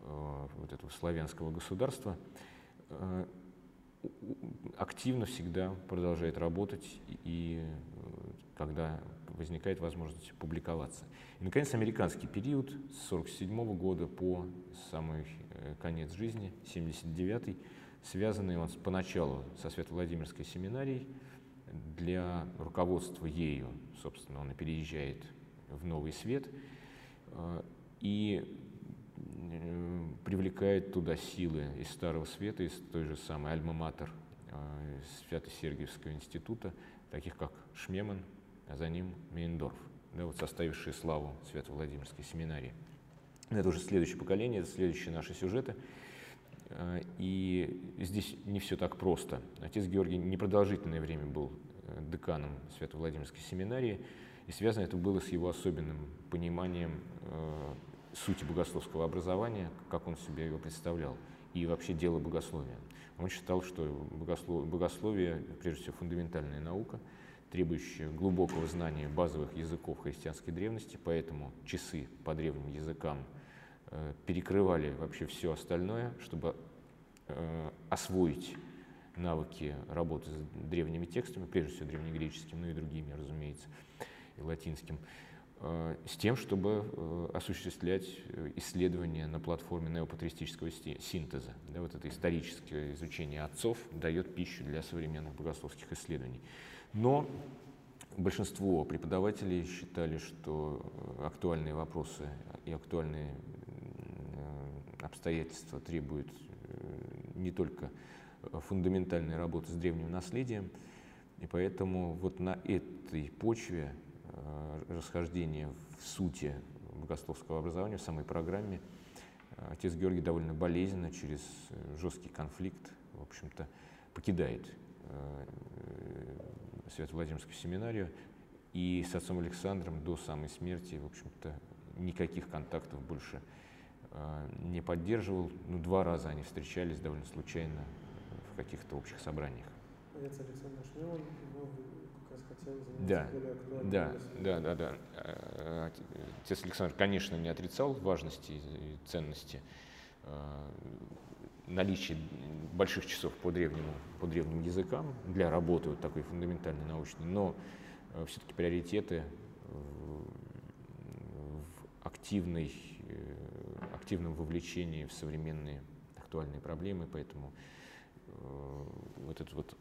э, вот этого славянского государства, активно всегда продолжает работать и когда возникает возможность публиковаться. И, наконец, американский период с 1947 года по самый конец жизни, 79 связанный он поначалу со Свято-Владимирской семинарией. Для руководства ею, собственно, он и переезжает в Новый Свет э, и э, привлекает туда силы из Старого Света, из той же самой Альма-Матер э, Свято-Сергиевского института, таких как Шмеман, а за ним Мейндорф, да, вот составившие славу Свято-Владимирской семинарии. Это уже следующее поколение, это следующие наши сюжеты – и здесь не все так просто. Отец Георгий непродолжительное время был э, деканом Свято-Владимирской семинарии, и связано это было с его особенным пониманием э, сути богословского образования, как он себе его представлял, и вообще дело богословия. Он считал, что богослов, богословие, прежде всего, фундаментальная наука, требующая глубокого знания базовых языков христианской древности, поэтому часы по древним языкам – Э, перекрывали вообще все остальное, чтобы э, освоить навыки работы с древними текстами, прежде всего древнегреческим, ну и другими, разумеется, и латинским, э, с тем, чтобы осуществлять исследования на платформе неопатристического синтеза. Да, вот это историческое изучение отцов дает пищу для современных богословских исследований. Но большинство преподавателей считали, что актуальные вопросы и актуальные обстоятельства требуют э, не только фундаментальной работы с древним наследием, и поэтому вот на этой почве э, расхождения в сути богословского образования, в самой программе, э, отец Георгий довольно болезненно, через жесткий конфликт, в общем-то, покидает Свято-Владимирскую семинарию, и с отцом Александром до самой смерти, в общем-то, никаких контактов больше не поддерживал. Ну, два раза они встречались довольно случайно в каких-то общих собраниях. Отец Александр Шмелан, его как раз хотел заняться да. Да, да, да, да. А, отец Александр, конечно, не отрицал важности и ценности а, наличия больших часов по, древнему, по древним языкам для работы вот такой фундаментальной научной, но все-таки приоритеты в активной активном вовлечении в современные актуальные проблемы, поэтому э, вот этот вот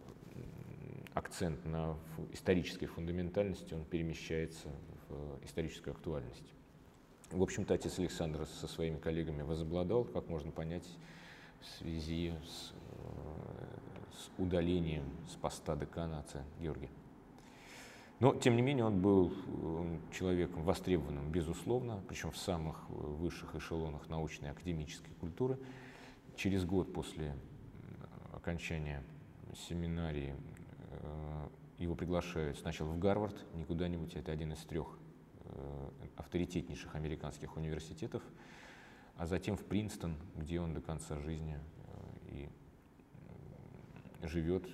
акцент на исторической фундаментальности, он перемещается в историческую актуальность. В общем-то, отец Александр со своими коллегами возобладал, как можно понять, в связи с, с удалением с поста декана отца Георгия. Но, тем не менее, он был человеком востребованным, безусловно, причем в самых высших эшелонах научной и академической культуры. Через год после окончания семинарии э, его приглашают сначала в Гарвард, не куда-нибудь, это один из трех э, авторитетнейших американских университетов, а затем в Принстон, где он до конца жизни э, и живет,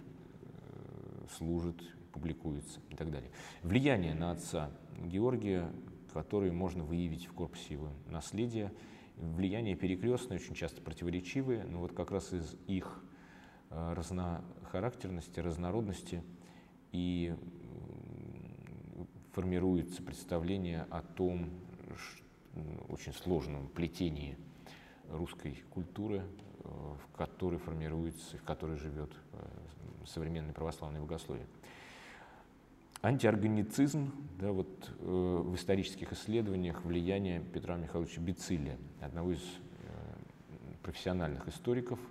служит, публикуется и так далее. Влияние на отца Георгия, которое можно выявить в корпусе его наследия, влияние перекрестное, очень часто противоречивые, но вот как раз из их Э, разнохарактерности, разнородности и формируется представление о том очень сложном плетении русской культуры, э, в которой формируется, в которой живет э, современное православное богословие. Антиорганицизм, да, вот, э, в исторических исследованиях влияние Петра Михайловича Бицилия, одного из э, профессиональных историков –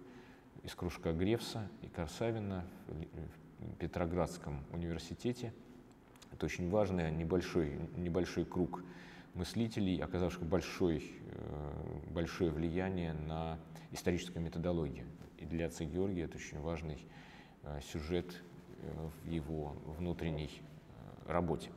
из кружка Гревса и Корсавина в Петроградском университете. Это очень важный небольшой, небольшой круг мыслителей, оказавших большой, э, большое влияние на историческую методологию. И для отца Георгия это очень важный э, сюжет э, в его внутренней работе.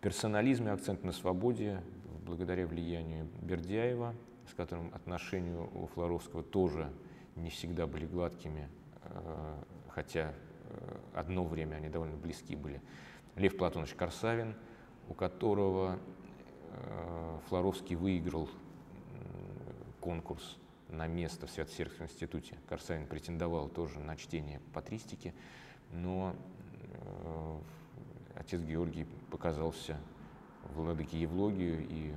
Персонализм и акцент на свободе, благодаря влиянию Бердяева, с которым отношения у Флоровского тоже не всегда были гладкими, э, хотя э, одно время они довольно близки были. Лев Платонович Корсавин, у которого э, Флоровский выиграл конкурс на место в Свято-Сербском институте. Корсавин претендовал тоже на чтение патристики, но отец Георгий показался владыке Евлогию и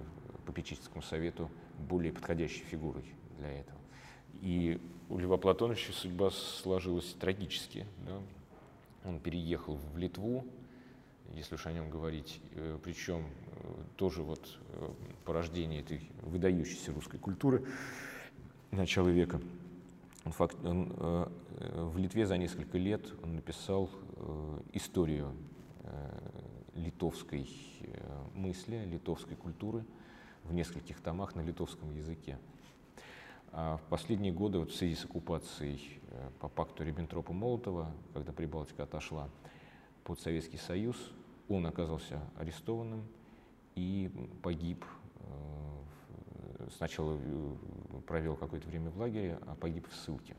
попечительскому совету более подходящей фигурой для этого. И у Льва Платоновича судьба сложилась трагически. Да? Он переехал в Литву, если уж о нем говорить, э, причем э, тоже вот э, порождение этой выдающейся русской культуры начала века. Он, факт, он, в Литве за несколько лет он написал историю литовской мысли, литовской культуры в нескольких томах на литовском языке. А в последние годы, вот в связи с оккупацией э, по пакту Риббентропа-Молотова, когда Прибалтика отошла под Советский Союз, он оказался арестованным и погиб. Э, сначала э, провел какое-то время в лагере, а погиб в ссылке.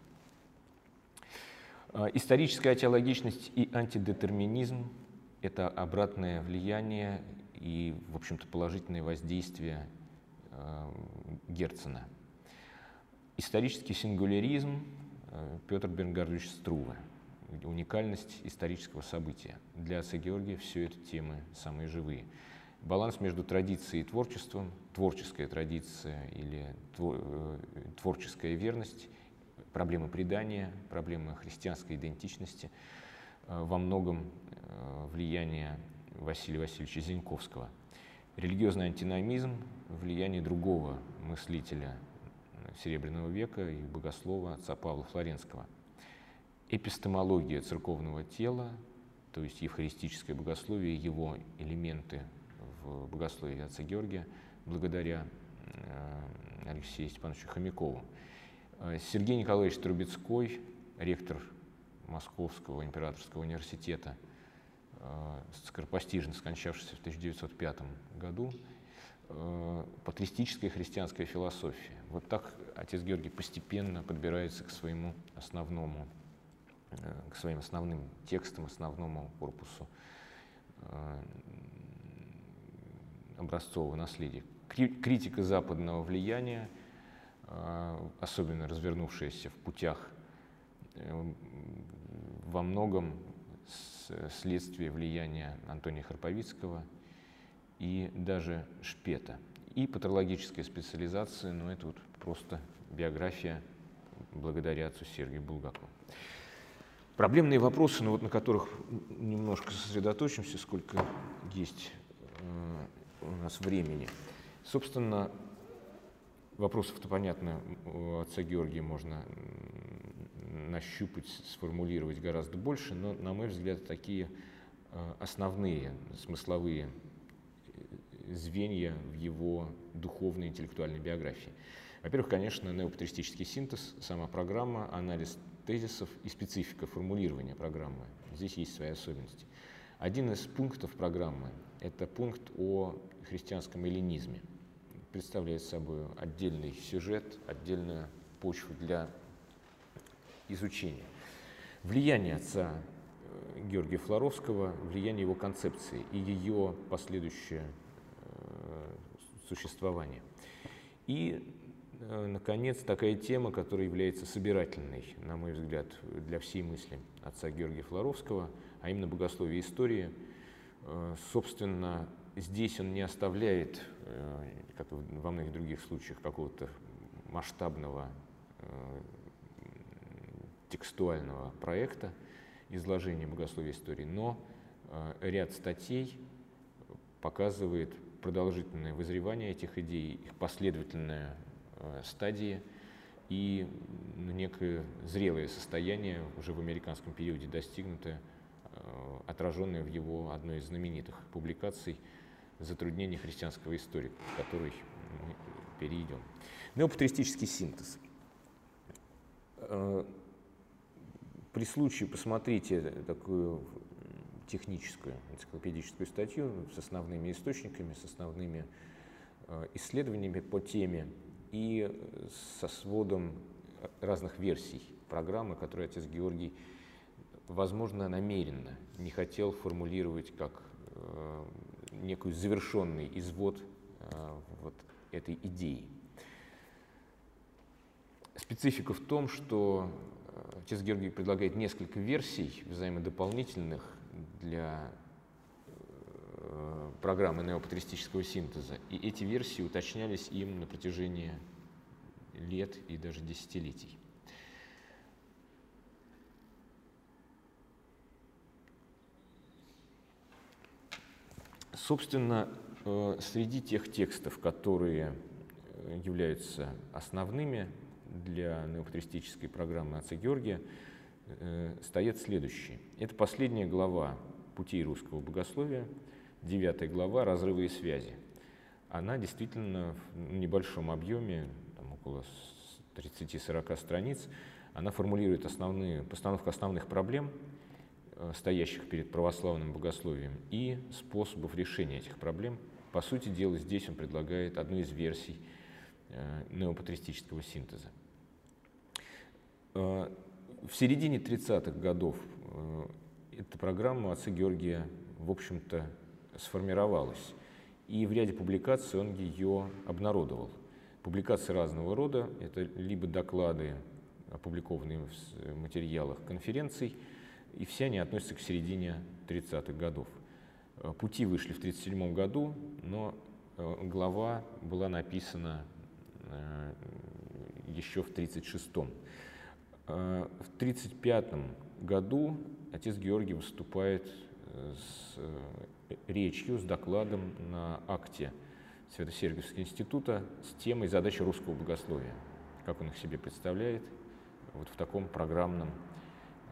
А историческая теологичность и антидетерминизм – это обратное влияние и, в общем-то, положительное воздействие Герцена – Исторический сингуляризм э, Петр Бернгардович Струве. Уникальность исторического события. Для отца Георгия все это темы самые живые. Баланс между традицией и творчеством, творческая традиция или э, творческая верность, проблемы предания, проблемы христианской идентичности, э, во многом влияние Василия Васильевича Зиньковского. Религиозный антиномизм, влияние другого мыслителя Серебряного века и богослова отца Павла Флоренского. Эпистемология церковного тела, то есть евхаристическое богословие, его элементы в богословии отца Георгия, благодаря э, Алексею Степановичу Хомякову. Э, Сергей Николаевич Трубецкой, ректор Московского императорского университета, э, скоропостижно скончавшийся в 1905 году, патристическая христианская философия. Вот так отец Георгий постепенно подбирается к своему основному, э, к своим основным текстам, основному корпусу э, образцового наследия. Критика западного влияния, э, особенно развернувшаяся в путях, во многом следствие влияния Антония Харповицкого и даже Шпета. И патологическая специализация, но это вот просто биография благодаря отцу Сергию Булгакову. Проблемные вопросы, ну вот на которых немножко сосредоточимся, сколько есть э, у нас времени. Собственно, вопросов-то понятно, у отца Георгия можно нащупать, сформулировать гораздо больше, но, на мой взгляд, такие основные смысловые звенья в его духовной интеллектуальной биографии. Во-первых, конечно, неопатристический синтез, сама программа, анализ тезисов и специфика формулирования программы. Здесь есть свои особенности. Один из пунктов программы – это пункт о христианском эллинизме. Представляет собой отдельный сюжет, отдельную почву для изучения. Влияние отца э, Георгия Флоровского, влияние его концепции и ее последующее э, существование. И Э, наконец, такая тема, которая является собирательной, на мой взгляд, для всей мысли отца Георгия Флоровского, а именно богословие истории. Собственно, здесь он не оставляет, как во многих других случаях, какого-то масштабного текстуального проекта изложения богословия истории, но ряд статей показывает продолжительное вызревание этих идей, их последовательное Э, стадии и некое зрелое состояние уже в американском периоде достигнутое, э, отраженное в его одной из знаменитых публикаций «Затруднение христианского историка», к которой мы перейдем. Неопатристический синтез. Э, при случае посмотрите такую техническую энциклопедическую статью с основными источниками, с основными исследованиями по теме и со сводом разных версий программы, которые отец Георгий, возможно, намеренно не хотел формулировать как э, некую завершенный извод э, вот этой идеи. Специфика в том, что э, отец Георгий предлагает несколько версий взаимодополнительных для Э, программы неопатристического синтеза. И эти версии уточнялись им на протяжении лет и даже десятилетий. Собственно, э, среди тех текстов, которые являются основными для неопатристической программы отца Георгия, стоят следующие. Это последняя глава путей русского богословия – 9 глава «Разрывы и связи». Она действительно в небольшом объеме, там около 30-40 страниц, она формулирует основные, постановку основных проблем, э, стоящих перед православным богословием, и способов решения этих проблем. По сути дела, здесь он предлагает одну из версий э, неопатристического синтеза. Э, в середине 30-х годов эта программа отца Георгия, в общем-то, сформировалась. И в ряде публикаций он ее обнародовал. Публикации разного рода, это либо доклады, опубликованные в материалах конференций, и все они относятся к середине 30-х годов. Э, пути вышли в 1937 году, но э, глава была написана э, еще в 1936. В 1935 году отец Георгий выступает с речью, с докладом на акте Свято-Сергиевского института с темой задачи русского богословия, как он их себе представляет, вот в таком программном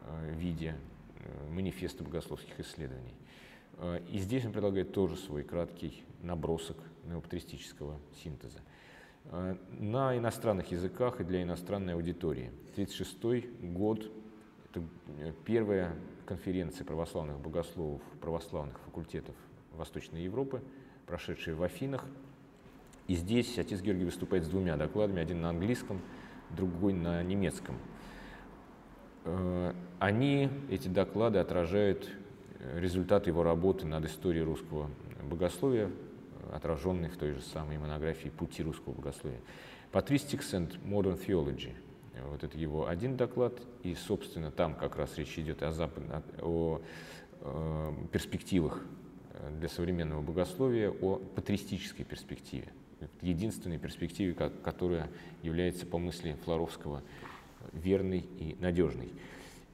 э, виде э, манифеста богословских исследований. Э, и здесь он предлагает тоже свой краткий набросок неопатристического синтеза. На иностранных языках и для иностранной аудитории. 1936 год – это первая конференции православных богословов православных факультетов Восточной Европы, прошедшие в Афинах. И здесь отец Георгий выступает с двумя докладами, один на английском, другой на немецком. Э, они, эти доклады, отражают э, результаты его работы над историей русского богословия, отраженные в той же самой монографии «Пути русского богословия». Patristics and Modern Theology – вот это его один доклад, и, собственно, там как раз речь идет о, запад... о, о перспективах э, для современного богословия, о патристической перспективе, единственной перспективе, которая является, по мысли Флоровского, верной и надежной.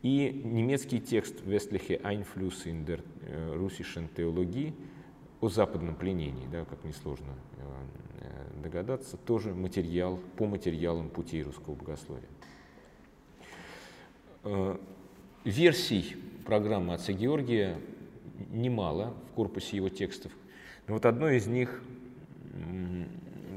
И немецкий текст «Westliche Einfluss in der э, russischen Theologie» о западном пленении, да, как несложно э, догадаться, тоже материал по материалам путей русского богословия. Э, версий программы отца Георгия немало в корпусе его текстов. Но вот одно из них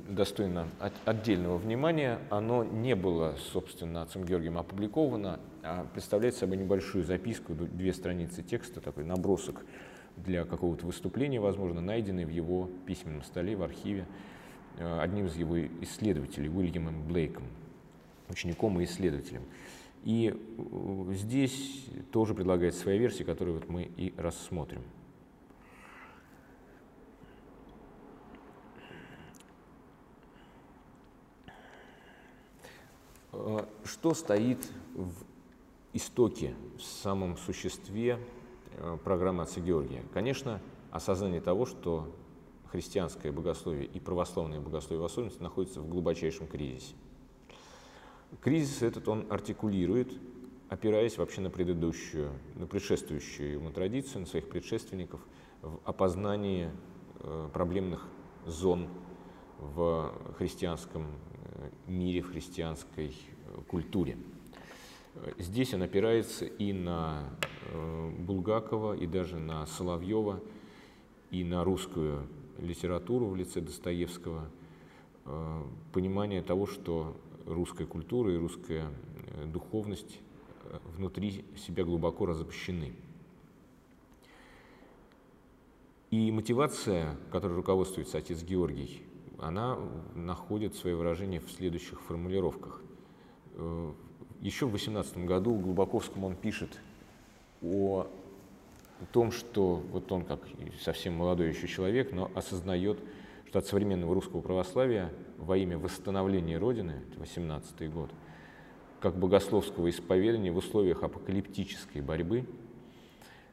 достойно отдельного внимания. Оно не было, собственно, отцом Георгием опубликовано, а представляет собой небольшую записку, две страницы текста, такой набросок для какого-то выступления, возможно, найденный в его письменном столе в архиве э, одним из его исследователей, Уильямом Блейком, учеником и исследователем. И э, здесь тоже предлагается своя версия, которую вот мы и рассмотрим. Э, что стоит в истоке, в самом существе программы отца Георгия? Конечно, осознание того, что христианское богословие и православное богословие в особенности находятся в глубочайшем кризисе. Кризис этот он артикулирует, опираясь вообще на предыдущую, на предшествующую ему традицию, на своих предшественников в опознании э, проблемных зон в христианском мире, в христианской э, культуре. Здесь он опирается и на э, Булгакова, и даже на Соловьева, и на русскую литературу в лице Достоевского, э, понимание того, что русская культура и русская духовность внутри себя глубоко разобщены. И мотивация, которой руководствуется отец Георгий, она находит свое выражение в следующих формулировках. Э, еще в 18 году Глубоковскому он пишет о том, что вот он как совсем молодой еще человек, но осознает, что от современного русского православия во имя восстановления Родины, 18 год, как богословского исповедания в условиях апокалиптической борьбы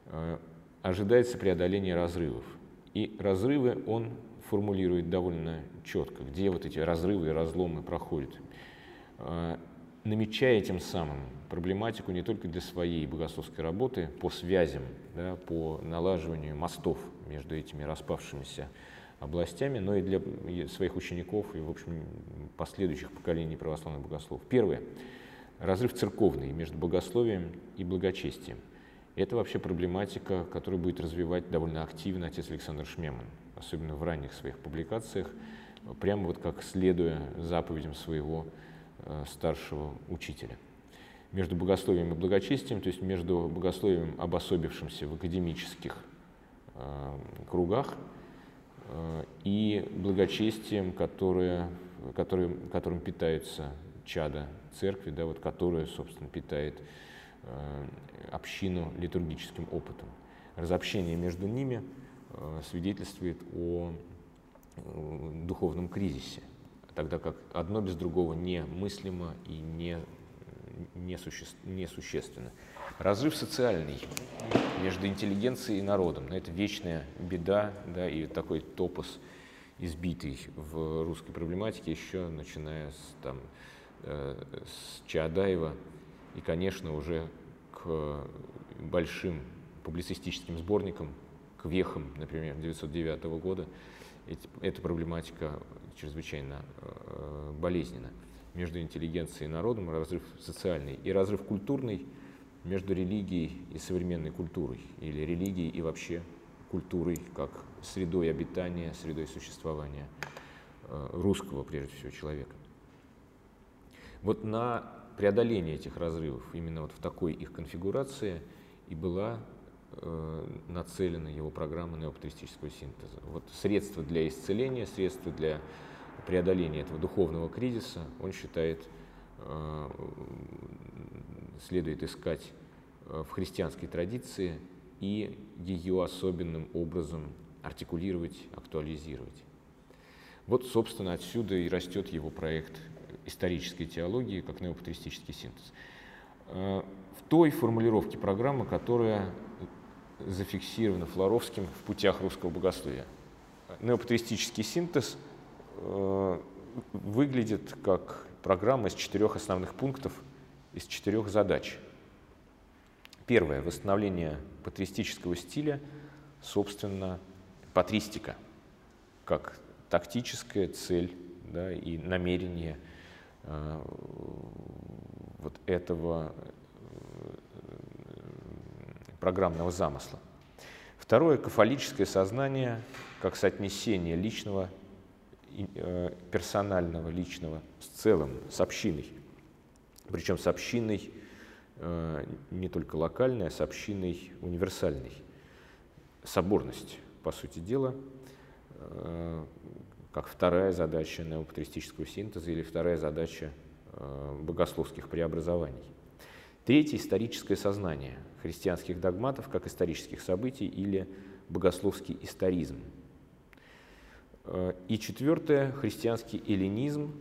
э, ожидается преодоление разрывов. И разрывы он формулирует довольно четко, где вот эти разрывы и разломы проходят, а, намечая этим самым проблематику не только для своей богословской работы по связям, да, по налаживанию мостов между этими распавшимися областями, но и для своих учеников и, в общем, последующих поколений православных богословов. Первое. Разрыв церковный между богословием и благочестием. Это вообще проблематика, которую будет развивать довольно активно отец Александр Шмеман особенно в ранних своих публикациях, прямо вот как следуя заповедям своего старшего учителя. Между богословием и благочестием, то есть между богословием, обособившимся в академических э, кругах, э, и благочестием, которое, которое, которым питается чада церкви, да, вот, которая, собственно, питает э, общину литургическим опытом. Разобщение между ними – Э, свидетельствует о э, духовном кризисе, тогда как одно без другого немыслимо и не, не, суще, несущественно. Разрыв социальный между интеллигенцией и народом. Это вечная беда да, и такой топос избитый в русской проблематике, еще начиная с, там, э, с Чаадаева и, конечно, уже к большим публицистическим сборникам к вехам, например, 1909 года, эта проблематика чрезвычайно э, болезненна. Между интеллигенцией и народом разрыв социальный и разрыв культурный между религией и современной культурой, или религией и вообще культурой как средой обитания, средой существования э, русского, прежде всего, человека. Вот на преодоление этих разрывов, именно вот в такой их конфигурации и была э, нацелена его программа неоптимистического синтеза. Вот средства для исцеления, средства для преодоления этого духовного кризиса он считает, э, следует искать э, в христианской традиции и ее особенным образом артикулировать, актуализировать. Вот, собственно, отсюда и растет его проект исторической теологии как неопатристический синтез. Э, в той формулировке программы, которая зафиксировано Флоровским в путях русского богословия. Неопатристический синтез выглядит как программа из четырех основных пунктов, из четырех задач. Первое – восстановление патристического стиля, собственно, патристика, как тактическая цель да, и намерение э, вот этого программного замысла. Второе – кафолическое сознание как соотнесение личного, э, персонального, личного с целым, с общиной. Причем с общиной э, не только локальной, а с общиной универсальной. Соборность, по сути дела, э, как вторая задача неопатристического синтеза или вторая задача богословских преобразований. Третье – историческое сознание христианских догматов как исторических событий или богословский историзм. И четвертое – христианский эллинизм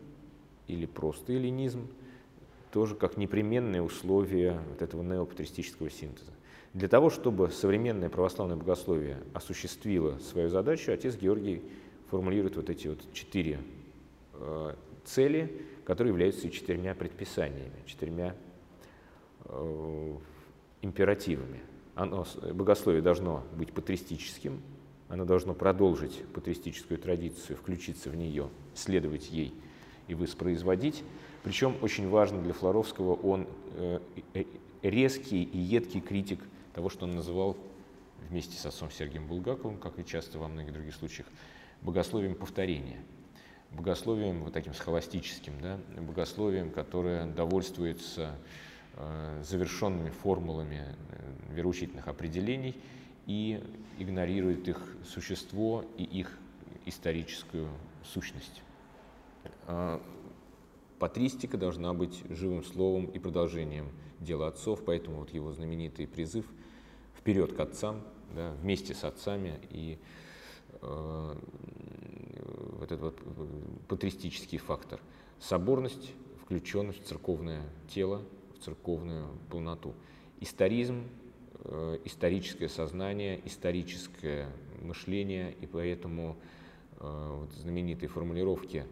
или просто эллинизм, тоже как непременное условие вот этого неопатристического синтеза. Для того, чтобы современное православное богословие осуществило свою задачу, отец Георгий формулирует вот эти вот четыре э, цели, которые являются четырьмя предписаниями, четырьмя Э, императивами. Оно, богословие должно быть патристическим, оно должно продолжить патристическую традицию, включиться в нее, следовать ей и воспроизводить. Причем очень важно для Флоровского, он э, э, резкий и едкий критик того, что он называл вместе с отцом Сергием Булгаковым, как и часто во многих других случаях, богословием повторения. Богословием вот таким схоластическим, да, богословием, которое довольствуется Э, завершенными формулами э, вероучительных определений и игнорирует их существо и их историческую сущность. Э, патристика должна быть живым словом и продолжением дела отцов, поэтому вот его знаменитый призыв «Вперед к отцам», да, вместе с отцами и э, вот этот вот патристический фактор. Соборность, включенность в церковное тело, церковную полноту. Историзм, э, историческое сознание, историческое мышление, и поэтому э, вот знаменитые формулировки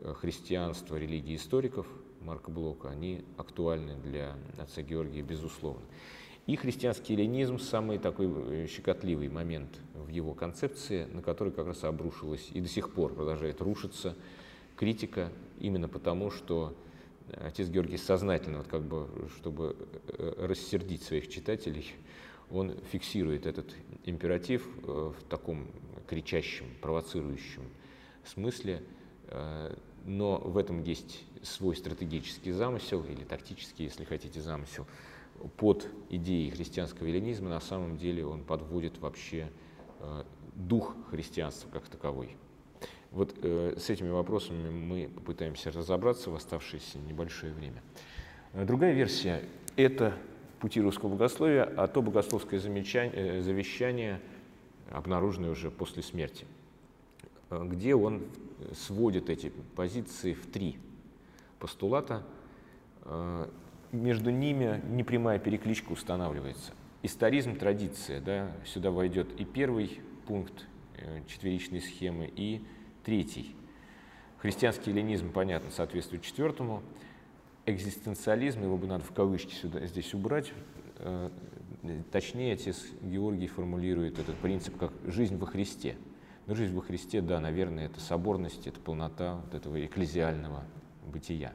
э, христианства, религии историков Марка Блока, они актуальны для отца Георгия, безусловно. И христианский эллинизм – самый такой щекотливый момент в его концепции, на который как раз обрушилась и до сих пор продолжает рушиться критика, именно потому, что отец Георгий сознательно, вот как бы, чтобы э, рассердить своих читателей, он фиксирует этот императив э, в таком кричащем, провоцирующем смысле, э, но в этом есть свой стратегический замысел или тактический, если хотите, замысел. Под идеей христианского эллинизма на самом деле он подводит вообще дух христианства как таковой. Вот э, с этими вопросами мы попытаемся разобраться в оставшееся небольшое время. Э, другая версия – это пути русского богословия, а то богословское замечание, э, завещание, обнаруженное уже после смерти, э, где он сводит эти позиции в три постулата. Между ними непрямая перекличка устанавливается. Историзм, традиция, да, сюда войдет и первый пункт четверичной схемы, и Третий. Христианский ленизм, понятно, соответствует четвертому. Экзистенциализм, его бы надо в кавычки сюда, здесь убрать. Э, точнее, отец Георгий формулирует этот принцип как «жизнь во Христе». Но жизнь во Христе, да, наверное, это соборность, это полнота вот этого экклезиального бытия.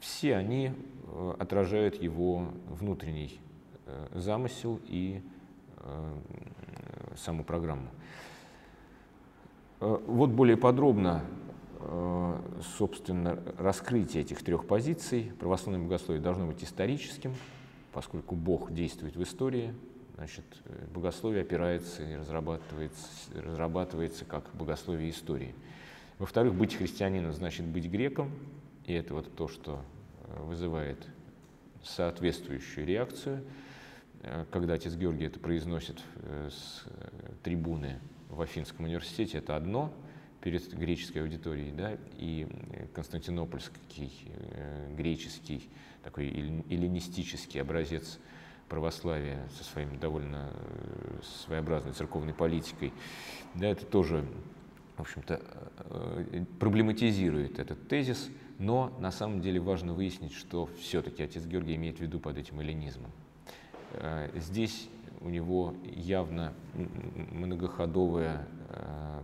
Все они э, отражают его внутренний э, замысел и саму программу. Э, вот более подробно, э, собственно, раскрытие этих трех позиций. Православное богословие должно быть историческим, поскольку Бог действует в истории, значит, э, богословие опирается и разрабатывается, разрабатывается как богословие истории. Во-вторых, быть христианином значит быть греком, и это вот то, что вызывает соответствующую реакцию. Когда отец Георгий это произносит с трибуны в Афинском университете это одно перед греческой аудиторией, да, и константинопольский э, греческий такой эллинистический образец православия со своим довольно э, своеобразной церковной политикой, да, это тоже, в общем-то, э, проблематизирует этот тезис, но на самом деле важно выяснить, что все-таки отец Георгий имеет в виду под этим эллинизмом. Здесь у него явно многоходовая э,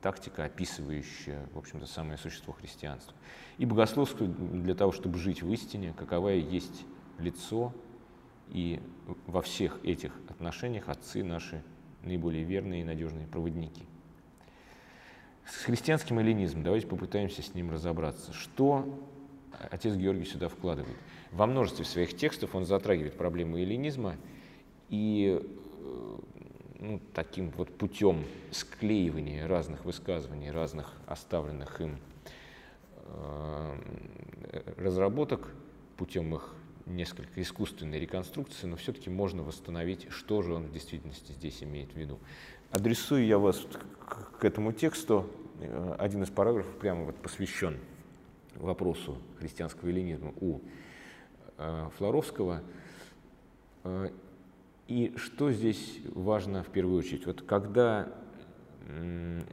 тактика, описывающая, в общем-то, самое существо христианства. И богословство для того, чтобы жить в истине, каковое есть лицо И во всех этих отношениях отцы наши наиболее верные и надежные проводники. С христианским эллинизмом давайте попытаемся с ним разобраться. Что отец Георгий сюда вкладывает? Во множестве своих текстов он затрагивает проблему эллинизма и э, ну, таким вот путем склеивания разных высказываний, разных оставленных им э, разработок, путем их несколько искусственной реконструкции, но все-таки можно восстановить, что же он в действительности здесь имеет в виду. Адресую я вас к этому тексту. Э, один из параграфов прямо вот посвящен вопросу христианского эллинизма у Флоровского. Э, и что здесь важно в первую очередь? Вот когда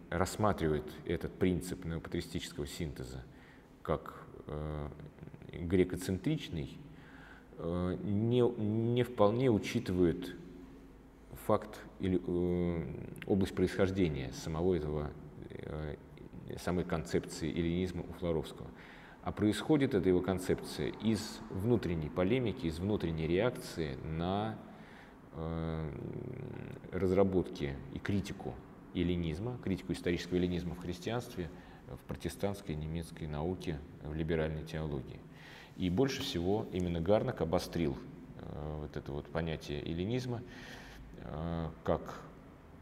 рассматривает этот принцип неопатристического синтеза как грекоцентричный, не, не вполне учитывает факт или э, область происхождения самого этого, э, самой концепции эллинизма у Флоровского. А происходит эта его концепция из внутренней полемики, из внутренней реакции на э, разработки и критику эллинизма, критику исторического эллинизма в христианстве, в протестантской немецкой науке, в либеральной теологии. И больше всего именно Гарнак обострил э, вот это вот понятие эллинизма э, как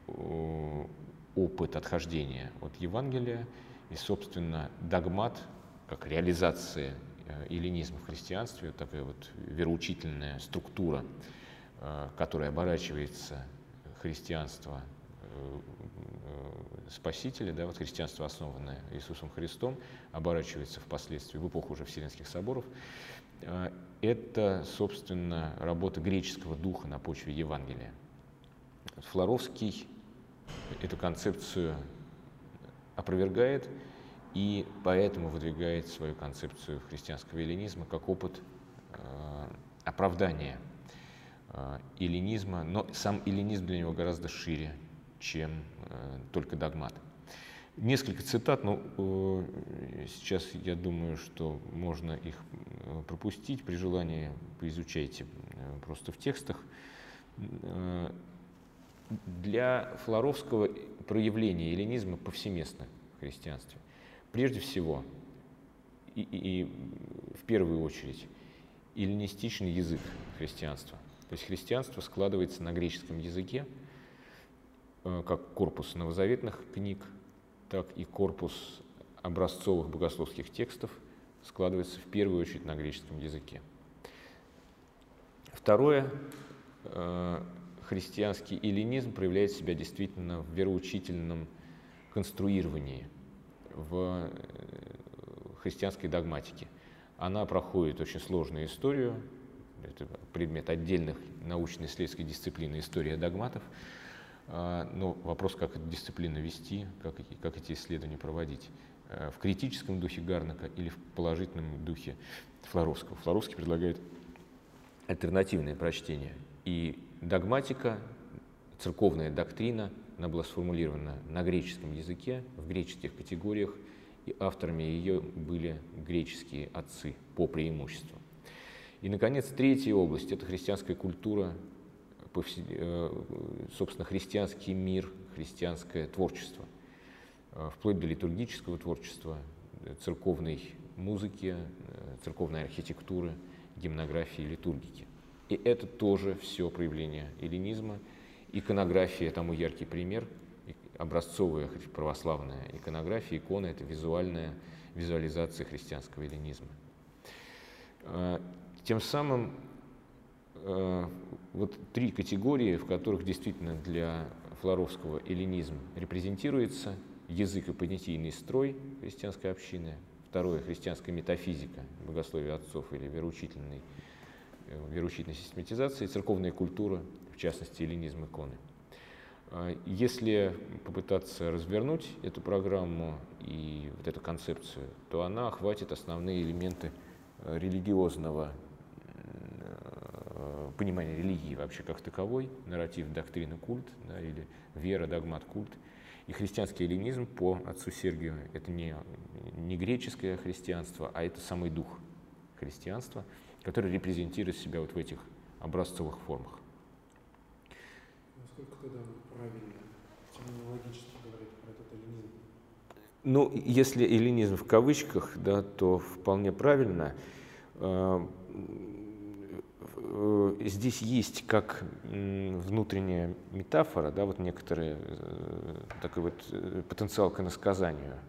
э, опыт отхождения от Евангелия и, собственно, догмат, как реализация э, эллинизма в христианстве, такая вот вероучительная структура, э, которая оборачивается христианство э, Спасителя, да, вот христианство, основанное Иисусом Христом, оборачивается впоследствии в эпоху уже Вселенских соборов. Это, собственно, работа греческого духа на почве Евангелия. Флоровский эту концепцию опровергает и поэтому выдвигает свою концепцию христианского эллинизма как опыт э, оправдания э, эллинизма, но сам эллинизм для него гораздо шире, чем э, только догмат. Несколько цитат, но сейчас я думаю, что можно их пропустить. При желании поизучайте просто в текстах. Для Флоровского проявление эллинизма повсеместно в христианстве. Прежде всего, и, и, и в первую очередь, эллинистичный язык христианства. То есть христианство складывается на греческом языке, Э, как корпус новозаветных книг, так и корпус образцовых богословских текстов складывается в первую очередь на греческом языке. Второе, э, христианский эллинизм проявляет себя действительно в вероучительном конструировании, в э, христианской догматике. Она проходит очень сложную историю, это предмет отдельных научно-исследовательской дисциплины «История догматов», а, но вопрос, как эту дисциплину вести, как, как эти исследования проводить. Э, в критическом духе Гарнака или в положительном духе Флоровского. Флоровский предлагает альтернативное прочтение. И догматика, церковная доктрина, она была сформулирована на греческом языке, в греческих категориях, и авторами ее были греческие отцы по преимуществу. И, наконец, третья область – это христианская культура Э, собственно, христианский мир, христианское творчество, э, вплоть до литургического творчества, э, церковной музыки, церковной архитектуры, гимнографии, литургики. И это тоже все проявление эллинизма. Иконография тому яркий пример. Образцовая православная иконография, икона – это визуальная визуализация христианского эллинизма. Тем самым Э, вот три категории, в которых действительно для Флоровского эллинизм репрезентируется. Язык и понятийный строй христианской общины. Второе – христианская метафизика, богословие отцов или вероучительной, э, вероучительной систематизации, церковная культура, в частности, эллинизм иконы. А если попытаться развернуть эту программу и вот эту концепцию, то она охватит основные элементы э, религиозного Э, понимание религии вообще как таковой, нарратив, доктрина, культ, да, или вера, догмат, культ. И христианский эллинизм по отцу Сергию – это не, не греческое христианство, а это самый дух христианства, который репрезентирует себя вот в этих образцовых формах. Тогда правильно, терминологически говорить про этот эллинизм? Ну, если эллинизм в кавычках, да, то вполне правильно. Э, э, здесь есть как внутренняя метафора, да, вот некоторые э, такой вот потенциал к иносказанию,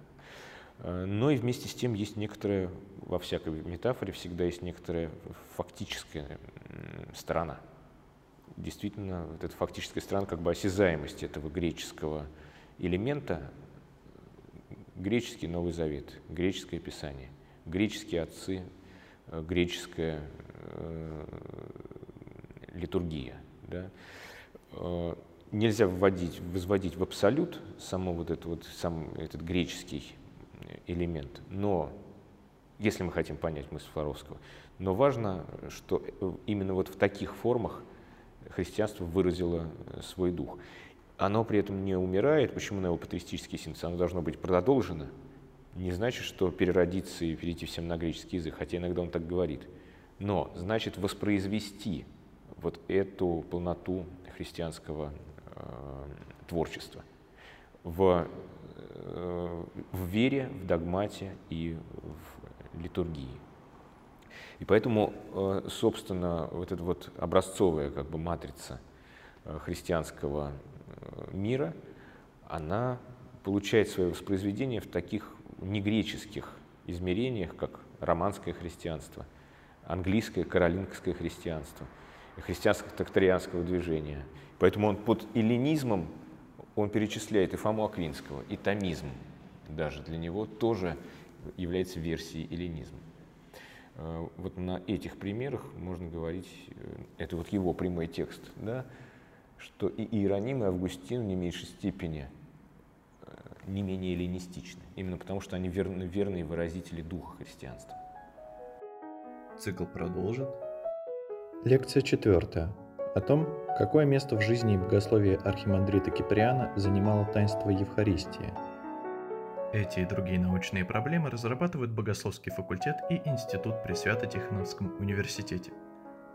но и вместе с тем есть некоторая, во всякой метафоре всегда есть некоторая фактическая сторона. Действительно, вот эта фактическая сторона как бы осязаемости этого греческого элемента, греческий Новый Завет, греческое Писание, греческие отцы, э, греческая э, литургия. Да? Э, нельзя вводить, возводить в абсолют само вот это вот, сам этот греческий элемент, но если мы хотим понять мысль Флоровского, но важно, что именно вот в таких формах христианство выразило свой дух оно при этом не умирает. Почему на его патристический синтез? Оно должно быть продолжено. Не значит, что переродиться и перейти всем на греческий язык, хотя иногда он так говорит. Но значит воспроизвести вот эту полноту христианского э, творчества в, э, в вере, в догмате и в литургии. И поэтому, э, собственно, вот эта вот образцовая как бы матрица э, христианского мира, она получает свое воспроизведение в таких негреческих измерениях, как романское христианство, английское каролингское христианство, христианского тактарианского движения. Поэтому он под эллинизмом он перечисляет и Фому Аквинского, и томизм даже для него тоже является версией эллинизма. Э, вот на этих примерах можно говорить, э, это вот его прямой текст, да, что и Иероним, и Августин в не меньшей степени э, не менее эллинистичны, именно потому что они верны, верные выразители духа христианства. Цикл продолжит. Лекция четвертая. О том, какое место в жизни и богословии архимандрита Киприана занимало таинство Евхаристии. Эти и другие научные проблемы разрабатывают Богословский факультет и Институт при Свято-Тихоновском университете –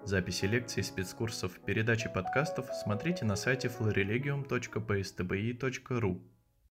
Записи лекций, спецкурсов, передачи подкастов смотрите на сайте florilegium.pstbi.ru.